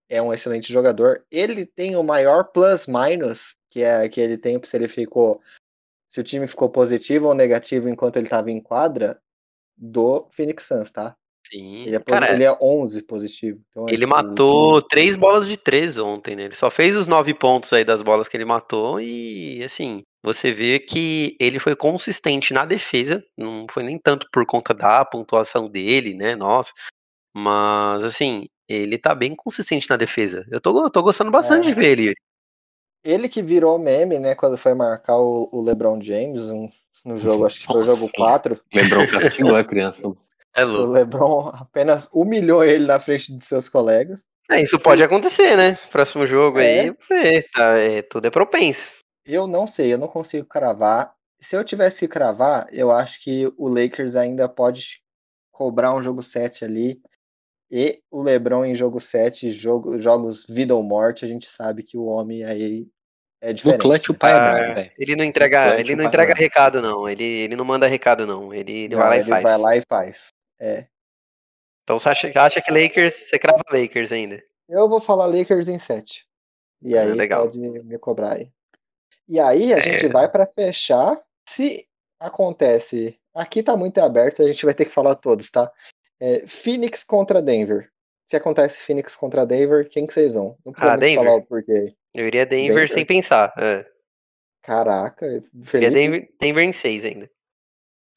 é um excelente jogador. Ele tem o maior plus-minus, que é aquele tempo se ele ficou. Se o time ficou positivo ou negativo enquanto ele estava em quadra, do Phoenix Suns, tá? Sim. Ele é, Cara, ele é 11 positivo. Então, ele tipo, matou time- três bolas de três ontem, né? Ele só fez os nove pontos aí das bolas que ele matou e, assim, você vê que ele foi consistente na defesa, não foi nem tanto por conta da pontuação dele, né? Nossa. Mas, assim, ele tá bem consistente na defesa. Eu tô, eu tô gostando bastante É. de ver ele. Ele que virou meme, né, quando foi marcar o, o LeBron James um- no jogo, acho que foi o jogo Nossa. 4. Lembrou castigou a criança. É O louco. LeBron apenas humilhou ele na frente de seus colegas. É, isso pode acontecer, né? Próximo jogo É. aí, é, tá, é, tudo é propenso. Eu não sei, eu não consigo cravar. Se eu tivesse que cravar, eu acho que o Lakers ainda pode cobrar um jogo 7 ali. E o LeBron em jogo 7, jogo, jogos vida ou morte, a gente sabe que o homem aí é No diferente. clutch o né? pai é Ah, brabo, velho. Ele não entrega, Clutch, ele não o entrega padrão. recado, não. Ele, ele não manda recado, não. Ele, ele Não, vai lá e ele faz. vai lá e faz. É. Então você acha, acha que Lakers, você crava Lakers ainda? Eu vou falar Lakers em 7. E Ah, aí legal. pode me cobrar aí. E aí a É. gente vai para fechar. Se acontece, aqui tá muito aberto, a gente vai ter que falar todos, tá? É, Phoenix contra Denver. Se acontece Phoenix contra Denver, quem que vocês vão? Não precisa Ah, Denver. falar o porquê. Eu iria Denver, Denver? sem pensar. É. Caraca, Eu iria Felipe, Denver, Denver em 6 ainda.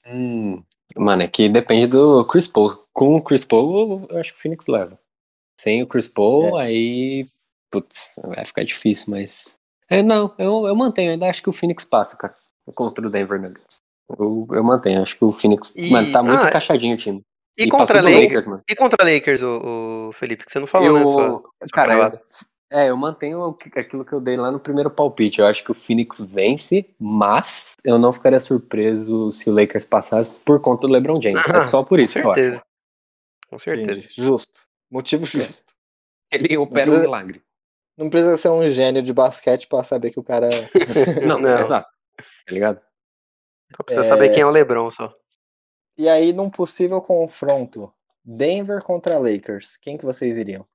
Hum, mano, é que depende do Chris Paul. Com o Chris Paul, eu acho que o Phoenix leva. Sem o Chris Paul, aí. Putz, vai ficar difícil, mas. É, não, eu, eu mantenho, ainda acho que o Phoenix passa, cara. Contra o Denver Nuggets. Eu, eu mantenho, acho que o Phoenix. E- Mano, tá muito ah, encaixadinho o time. E, contra passou do Lakers, mano. e contra Lakers, o, o Felipe, que você não falou, eu, né? Sua, cara, eu, palavra. é, eu mantenho o que- aquilo que eu dei lá no primeiro palpite. Eu acho que o Phoenix vence, mas eu não ficaria surpreso se o Lakers passasse por conta do LeBron James. É só por com isso que eu acho. certeza. Com certeza. entendi. Justo. Motivo justo. Ele opera um precisa- milagre. Não precisa ser um gênio de basquete pra saber que o cara. Não, Não. exato. Tá ligado? Só precisa É. saber quem é o LeBron só. E aí, num possível confronto, Denver contra Lakers, quem que vocês iriam?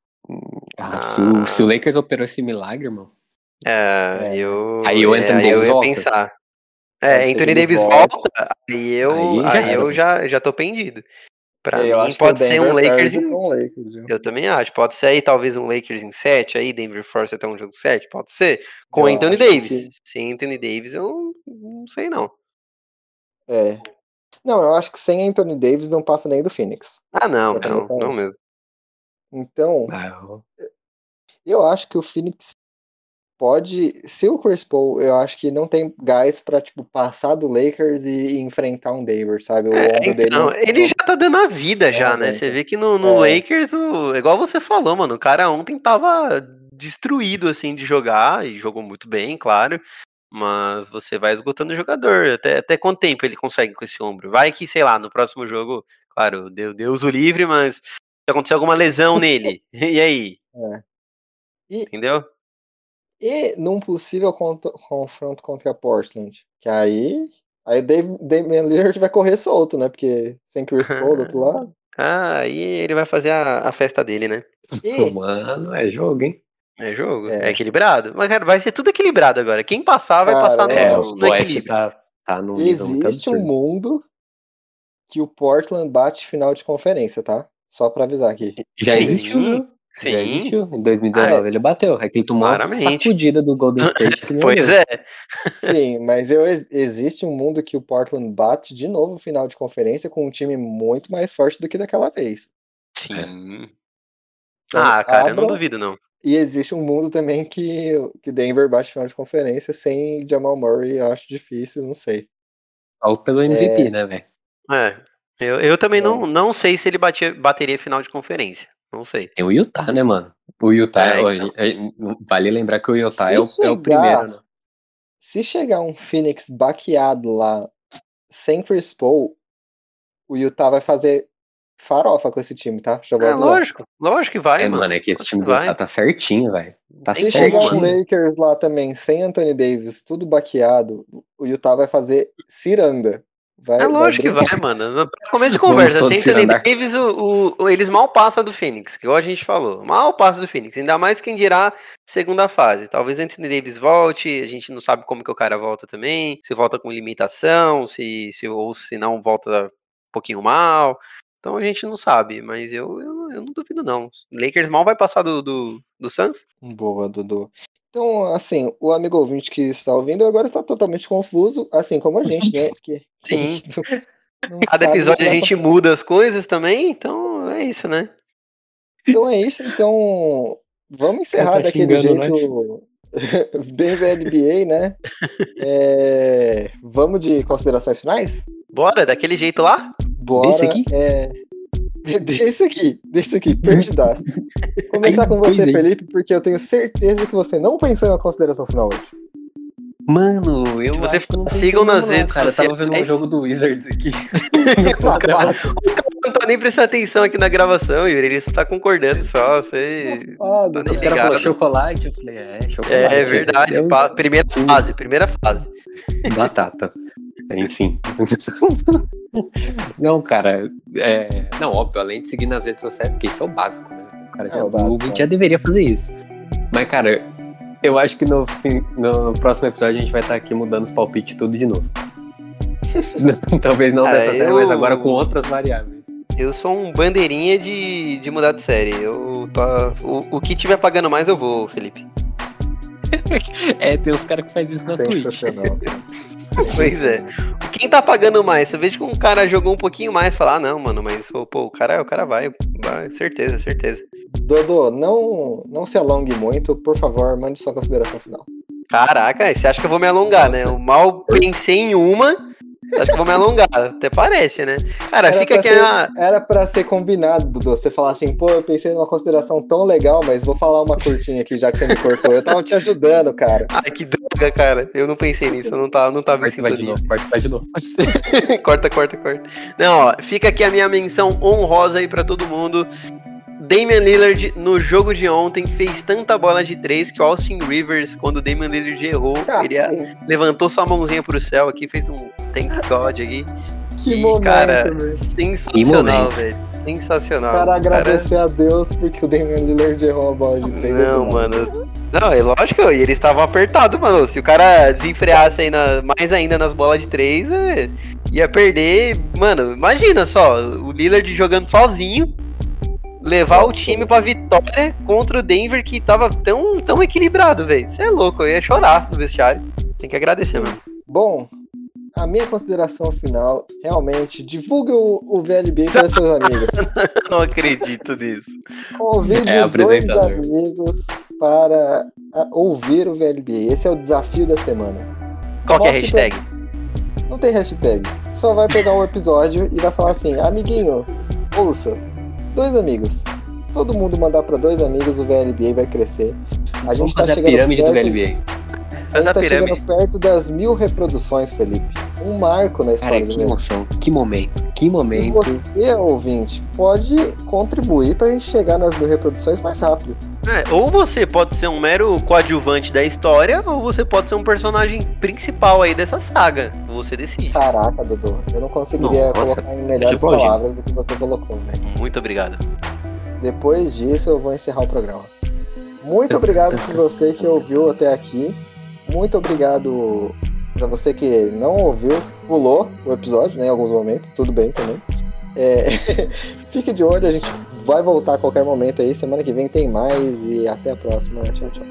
Ah, Se, o, se o Lakers operou esse milagre, irmão. É, É. eu. Aí é, eu Davis ia volta. pensar. É, ser Anthony Davis volte. volta, aí eu, Aí já aí era. eu já, já tô pendido. Pra eu mim, acho que pode ser um Lakers em. um Lakers? Eu também acho. Pode ser aí, talvez, um Lakers em 7, aí Denver force até um jogo 7. Pode ser. Com Eu Anthony Davis. que- Sem Anthony Davis, eu não, não sei, não. É. Não, eu acho que sem Anthony Davis não passa nem do Phoenix. Ah, não, não, não mesmo. Então, Ah, eu- eu acho que o Phoenix pode. Se o Chris Paul, eu acho que não tem gás pra, tipo, passar do Lakers e enfrentar um Denver, sabe? O É, ombro dele então, não- ele já tá dando a vida já, né? aguenta. Você vê que no, no É. Lakers, o, igual você falou, mano, o cara ontem tava destruído, assim, de jogar, e jogou muito bem, claro, mas você vai esgotando o jogador. Até, até quanto tempo ele consegue com esse ombro? Vai que, sei lá, no próximo jogo, claro, deu Deus o livre, mas se acontecer alguma lesão nele, e aí? É. E- Entendeu? E num possível conto- confronto contra a Portland, que aí. Aí Dave- Damian Lillard vai correr solto, né? Porque sem Chris Paul do outro lado. Ah, aí ele vai fazer a, a festa dele, né? E Mano, é jogo, hein? É jogo, É. é, equilibrado. Mas, cara, vai ser tudo equilibrado agora. Quem passar, vai Cara, passar no, É, no Oeste equilíbrio. tá, tá muito existe um mundo que o Portland bate final de conferência, tá? Só pra avisar aqui. Já Sim, existiu, viu? Sim, Já existiu. Em 2019 ele bateu. É que ele tomou Claramente. uma sacudida do Golden State. Pois é. Sim, mas eu, existe um mundo que o Portland bate de novo final de conferência com um time muito mais forte do que daquela vez. Sim. Então, Ah, cara, eu não duvido, não. E existe um mundo também que, que Denver bate final de conferência sem Jamal Murray, eu acho difícil, não sei. Só pelo MVP, né, velho? É. Eu, eu também É. não, não sei se ele batia, bateria final de conferência. Não sei. Tem o Utah, né, mano? O Utah, É, então. é, vale lembrar que o Utah Se é o, é o chegar- primeiro, né? se chegar um Phoenix baqueado lá, sem Chris Paul, o Utah vai fazer farofa com esse time, tá? Já vou É lógico, lógico que vai, É, mano. mano, é que esse time do Vai. Utah tá certinho, velho. Tá chegar certinho. um Lakers lá também, sem Anthony Davis, tudo baqueado, o Utah vai fazer ciranda. Vai, É lógico que brincar. vai, mano. No começo de conversa, sem se Anthony andar. Davis, o, o- o- eles mal passam do Phoenix, igual a gente falou. Mal passa do Phoenix. Ainda mais quem dirá segunda fase. Talvez o Anthony Davis volte, a gente não sabe como que o cara volta também, se volta com limitação, se, se ou se não volta um pouquinho mal. Então a gente não sabe, mas eu, eu, não- eu não duvido não. Lakers mal vai passar do, do, do Suns? Boa, Dudu. Então, assim, o amigo ouvinte que está ouvindo agora está totalmente confuso, assim como a gente, né? Que, que Sim. não Cada episódio a que gente muda as coisas também, então é isso, né? Então é isso, então vamos encerrar tá daquele xingando jeito bem VLBA, né? É, Vamos de considerações finais? Bora, daquele jeito lá? Bora. Desse aqui? É... Desse aqui, desse aqui, perdidaço. Começar com você. Felipe, porque eu tenho certeza que você não pensou na consideração final hoje. Mano, eu Se você acho que não sigam nas não, redes cara. Eu tava vendo um sociais. jogo do Wizards aqui. Não tá nem prestando atenção aqui na gravação, Yuri. Ele só tá concordando só. Você. Ah, Tá Dudu. Os caras Ligado. falaram chocolate, eu falei, é, chocolate. É verdade. é o- pa- Primeira fase, primeira fase. Batata. Enfim. Não, cara, é... Não, óbvio, além de seguir nas redes sociais, porque isso é o básico, né? O cara É já, o básico, o ouvinte é. já deveria fazer isso. Mas, cara, eu acho que no, no próximo episódio a gente vai estar aqui mudando os palpites tudo de novo. Talvez não Cara, dessa série, eu- mas agora com outras variáveis. Eu sou um bandeirinha de, de mudar de série. Eu tô. O, o que tiver pagando mais, eu vou, Felipe. É, tem uns caras que fazem isso na Twitch. Pois é. Quem tá pagando mais? Eu vejo que um cara jogou um pouquinho mais, falar, ah, não, mano, mas pô, o cara, o cara vai, vai, certeza, certeza. Dodô, não, não se alongue muito, por favor, mande sua consideração final. Caraca, você acha que eu vou me alongar, né? Nossa. Eu mal pensei em uma, acho que eu vou me alongar. Até parece, né? Cara, Era fica aqui ser- a. Era pra ser combinado, Dudu. Você falar assim, pô, eu pensei numa consideração tão legal, mas vou falar uma curtinha aqui, já que você me cortou. Eu tava te ajudando, cara. Ai, que droga, cara. Eu não pensei nisso, eu não tava, não tava em Parte vai de novo, parte vai de novo. corta, corta, corta. Não, ó, fica aqui a minha menção honrosa aí pra todo mundo. Damian Lillard, no jogo de ontem, fez tanta bola de três que o Austin Rivers, quando o Damian Lillard errou, ele a- levantou sua mãozinha pro céu aqui, fez um thank God aqui. Que E, momento, cara, velho. Sensacional, velho. Sensacional. Para agradecer a Deus porque o Damian Lillard errou a bola de três. Não, mano. Não, é lógico, e eles estavam apertados, mano. Se o cara desenfreasse aí na- mais ainda nas bolas de três, é, ia perder. Mano, imagina só, o Lillard jogando sozinho, levar o time pra vitória contra o Denver que tava tão, tão equilibrado, velho. Você é louco, eu ia chorar no vestiário. Tem que agradecer, mano. Bom, a minha consideração final, realmente, divulgue o, o VLB para seus amigos. Não acredito nisso. Convide É, dois amigos para a- ouvir o VLB. Esse é o desafio da semana. Qual que é a Mostre pra- hashtag? Não tem hashtag. Só vai pegar um episódio e vai falar assim, amiguinho, ouça, dois amigos. Todo mundo mandar para dois amigos, o VLBA vai crescer. A gente Vamos tá fazer a pirâmide do perto- VLBA. A tá pirâmide. chegando perto das mil reproduções, Felipe. Um marco na história Cara, do que VLBA. emoção, que momento, que E momento. você, ouvinte, pode contribuir pra gente chegar nas mil reproduções mais rápido. É, ou você pode ser um mero coadjuvante da história, ou você pode ser um personagem principal aí dessa saga. Você decide. Caraca, Dudu, eu não conseguiria Nossa, colocar em melhores tipo palavras do que você colocou, velho. Muito obrigado. Depois disso, eu vou encerrar o programa. Muito obrigado por você que ouviu até aqui. Muito obrigado pra você que não ouviu, pulou o episódio, né, em alguns momentos. Tudo bem também. É, Fique de olho, a gente vai voltar a qualquer momento aí. Semana que vem tem mais e até a próxima. Tchau, tchau.